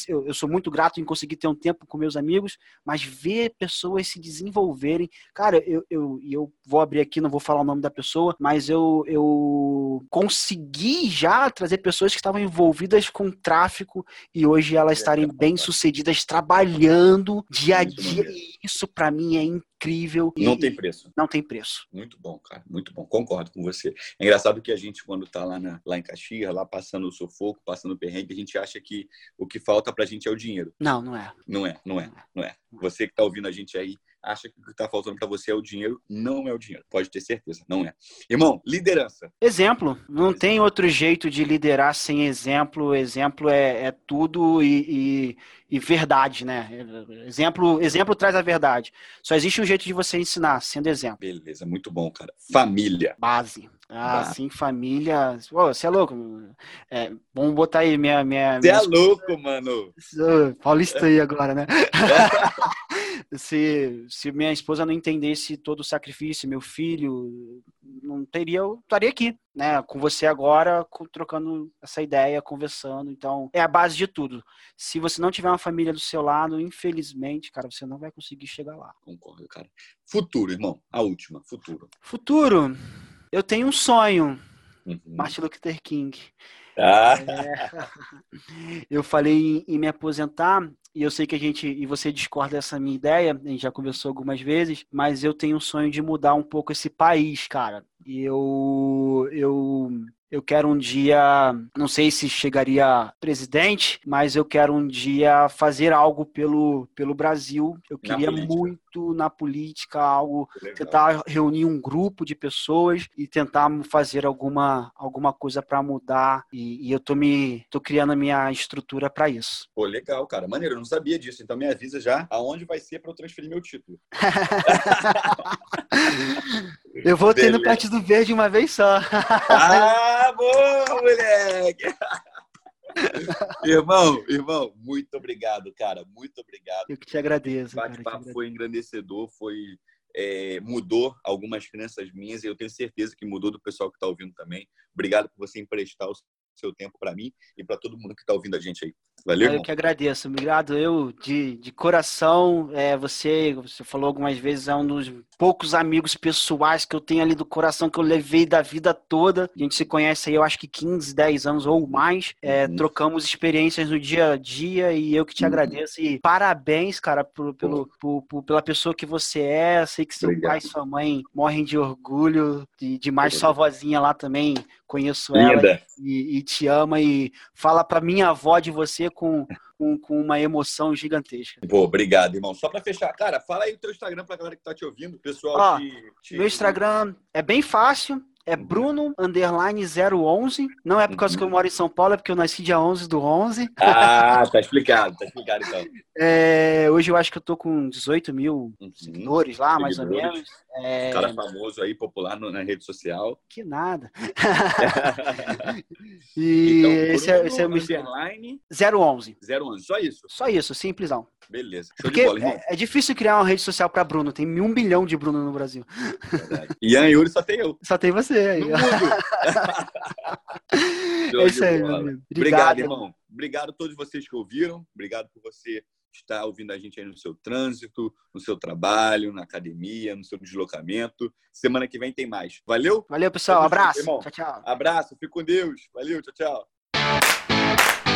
eu, sou muito grato em conseguir ter um tempo com meus amigos, mas ver pessoas se desenvolverem. Cara, eu, eu, eu vou abrir aqui, não vou falar o nome da pessoa, mas eu, eu consegui já trazer pessoas que estavam envolvidas com tráfico e hoje elas estarem bem sucedidas trabalhando dia a dia. E isso para mim é incrível.
Não tem preço.
Não tem preço.
Muito bom, cara. Muito bom. Concordo com você. É engraçado que a gente, quando tá lá, na, lá em Caxias, lá passando o sufoco, passando o perrengue, a gente acha que o que falta pra gente é o dinheiro.
Não, não é.
Não é, não é, não é. Você que tá ouvindo a gente aí, acha que o que está faltando para você é o dinheiro. Não é o dinheiro. Pode ter certeza, não é. Irmão, liderança.
Exemplo. Não exemplo. tem outro jeito de liderar sem exemplo. Exemplo é, é tudo e, e, e, verdade, né? Exemplo, exemplo traz a verdade. Só existe um jeito de você ensinar, sendo exemplo.
Beleza, muito bom, cara. Família.
Base. Ah, sim, família. Você é louco. É, vamos botar aí minha. minha
Você é louco, mano.
Paulista aí agora, né? se, se minha esposa não entendesse todo o sacrifício, meu filho, não teria, eu estaria aqui, né? Com você agora, trocando essa ideia, conversando. Então, é a base de tudo. Se você não tiver uma família do seu lado, infelizmente, cara, você não vai conseguir chegar lá.
Concordo, cara. Futuro, irmão. A última, futuro.
Futuro. Eu tenho um sonho, uhum. Martin Luther King.
Ah.
É, eu falei em, em, me aposentar e eu sei que a gente e você discorda dessa minha ideia, a gente já conversou algumas vezes, mas eu tenho um sonho de mudar um pouco esse país, cara. E eu eu eu quero um dia, não sei se chegaria presidente, mas eu quero um dia fazer algo pelo, pelo Brasil. Eu queria muito na política algo, tentar reunir um grupo de pessoas e tentar fazer alguma, alguma coisa para mudar. E, e, eu tô me tô criando a minha estrutura para isso.
Pô, legal, cara. Maneiro, eu não sabia disso. Então me avisa já aonde vai ser para eu transferir meu título.
eu vou ter no Partido Verde uma vez só.
ah, bom, moleque! irmão, irmão, muito obrigado, cara. Muito obrigado.
Eu que te agradeço.
O bate-papo foi engrandecedor, foi é, mudou algumas crenças minhas e eu tenho certeza que mudou do pessoal que está ouvindo também. Obrigado por você emprestar o seu tempo para mim e para todo mundo que está ouvindo a gente aí. Valeu.
Eu
irmão.
que agradeço. Obrigado. Eu, de, de coração, é, você, você falou algumas vezes, é um dos poucos amigos pessoais que eu tenho ali do coração que eu levei da vida toda. A gente se conhece aí, eu acho que 15, 10 anos ou mais. É, uhum. Trocamos experiências no dia a dia e eu que te uhum. agradeço. E parabéns, cara, por, pelo, por, por, pela pessoa que você é. sei que seu Obrigado. pai e sua mãe morrem de orgulho, de, de mais sua vozinha lá também. Conheço ela e, e, te ama e fala pra minha avó de você com, com, com uma emoção gigantesca.
Pô, obrigado, irmão. Só para fechar, cara, fala aí o teu Instagram pra galera que tá te ouvindo. Pessoal, Ó, te,
te... meu Instagram é bem fácil. É uhum. Bruno underline 011. Não é por causa uhum. que eu moro em São Paulo, é porque eu nasci dia 11 do 11.
Ah, tá explicado, tá explicado então.
É, hoje eu acho que eu tô com 18 mil uhum. seguidores lá, seguidores. mais ou menos.
É... Cara famoso aí, popular no, na rede social.
Que nada. e então, esse, é, esse é o underline 011.
011, só isso?
Só isso, simplesão.
Beleza.
Show Porque bola, é, é, difícil criar uma rede social para Bruno. Tem um bilhão de Bruno no Brasil.
Verdade. Ian e Yuri só tem eu.
Só tem você aí. é isso aí, meu amigo.
Obrigado, Obrigado irmão. Obrigado a todos vocês que ouviram. Obrigado por você estar ouvindo a gente aí no seu trânsito, no seu trabalho, na academia, no seu deslocamento. Semana que vem tem mais. Valeu?
Valeu, pessoal. Abraço. Tchau, tchau.
Abraço. Fique com Deus. Valeu. Tchau, tchau.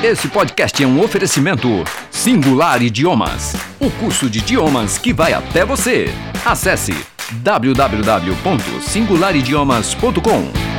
Esse podcast é um oferecimento Singular Idiomas, o curso de idiomas que vai até você. Acesse www.singularidiomas.com.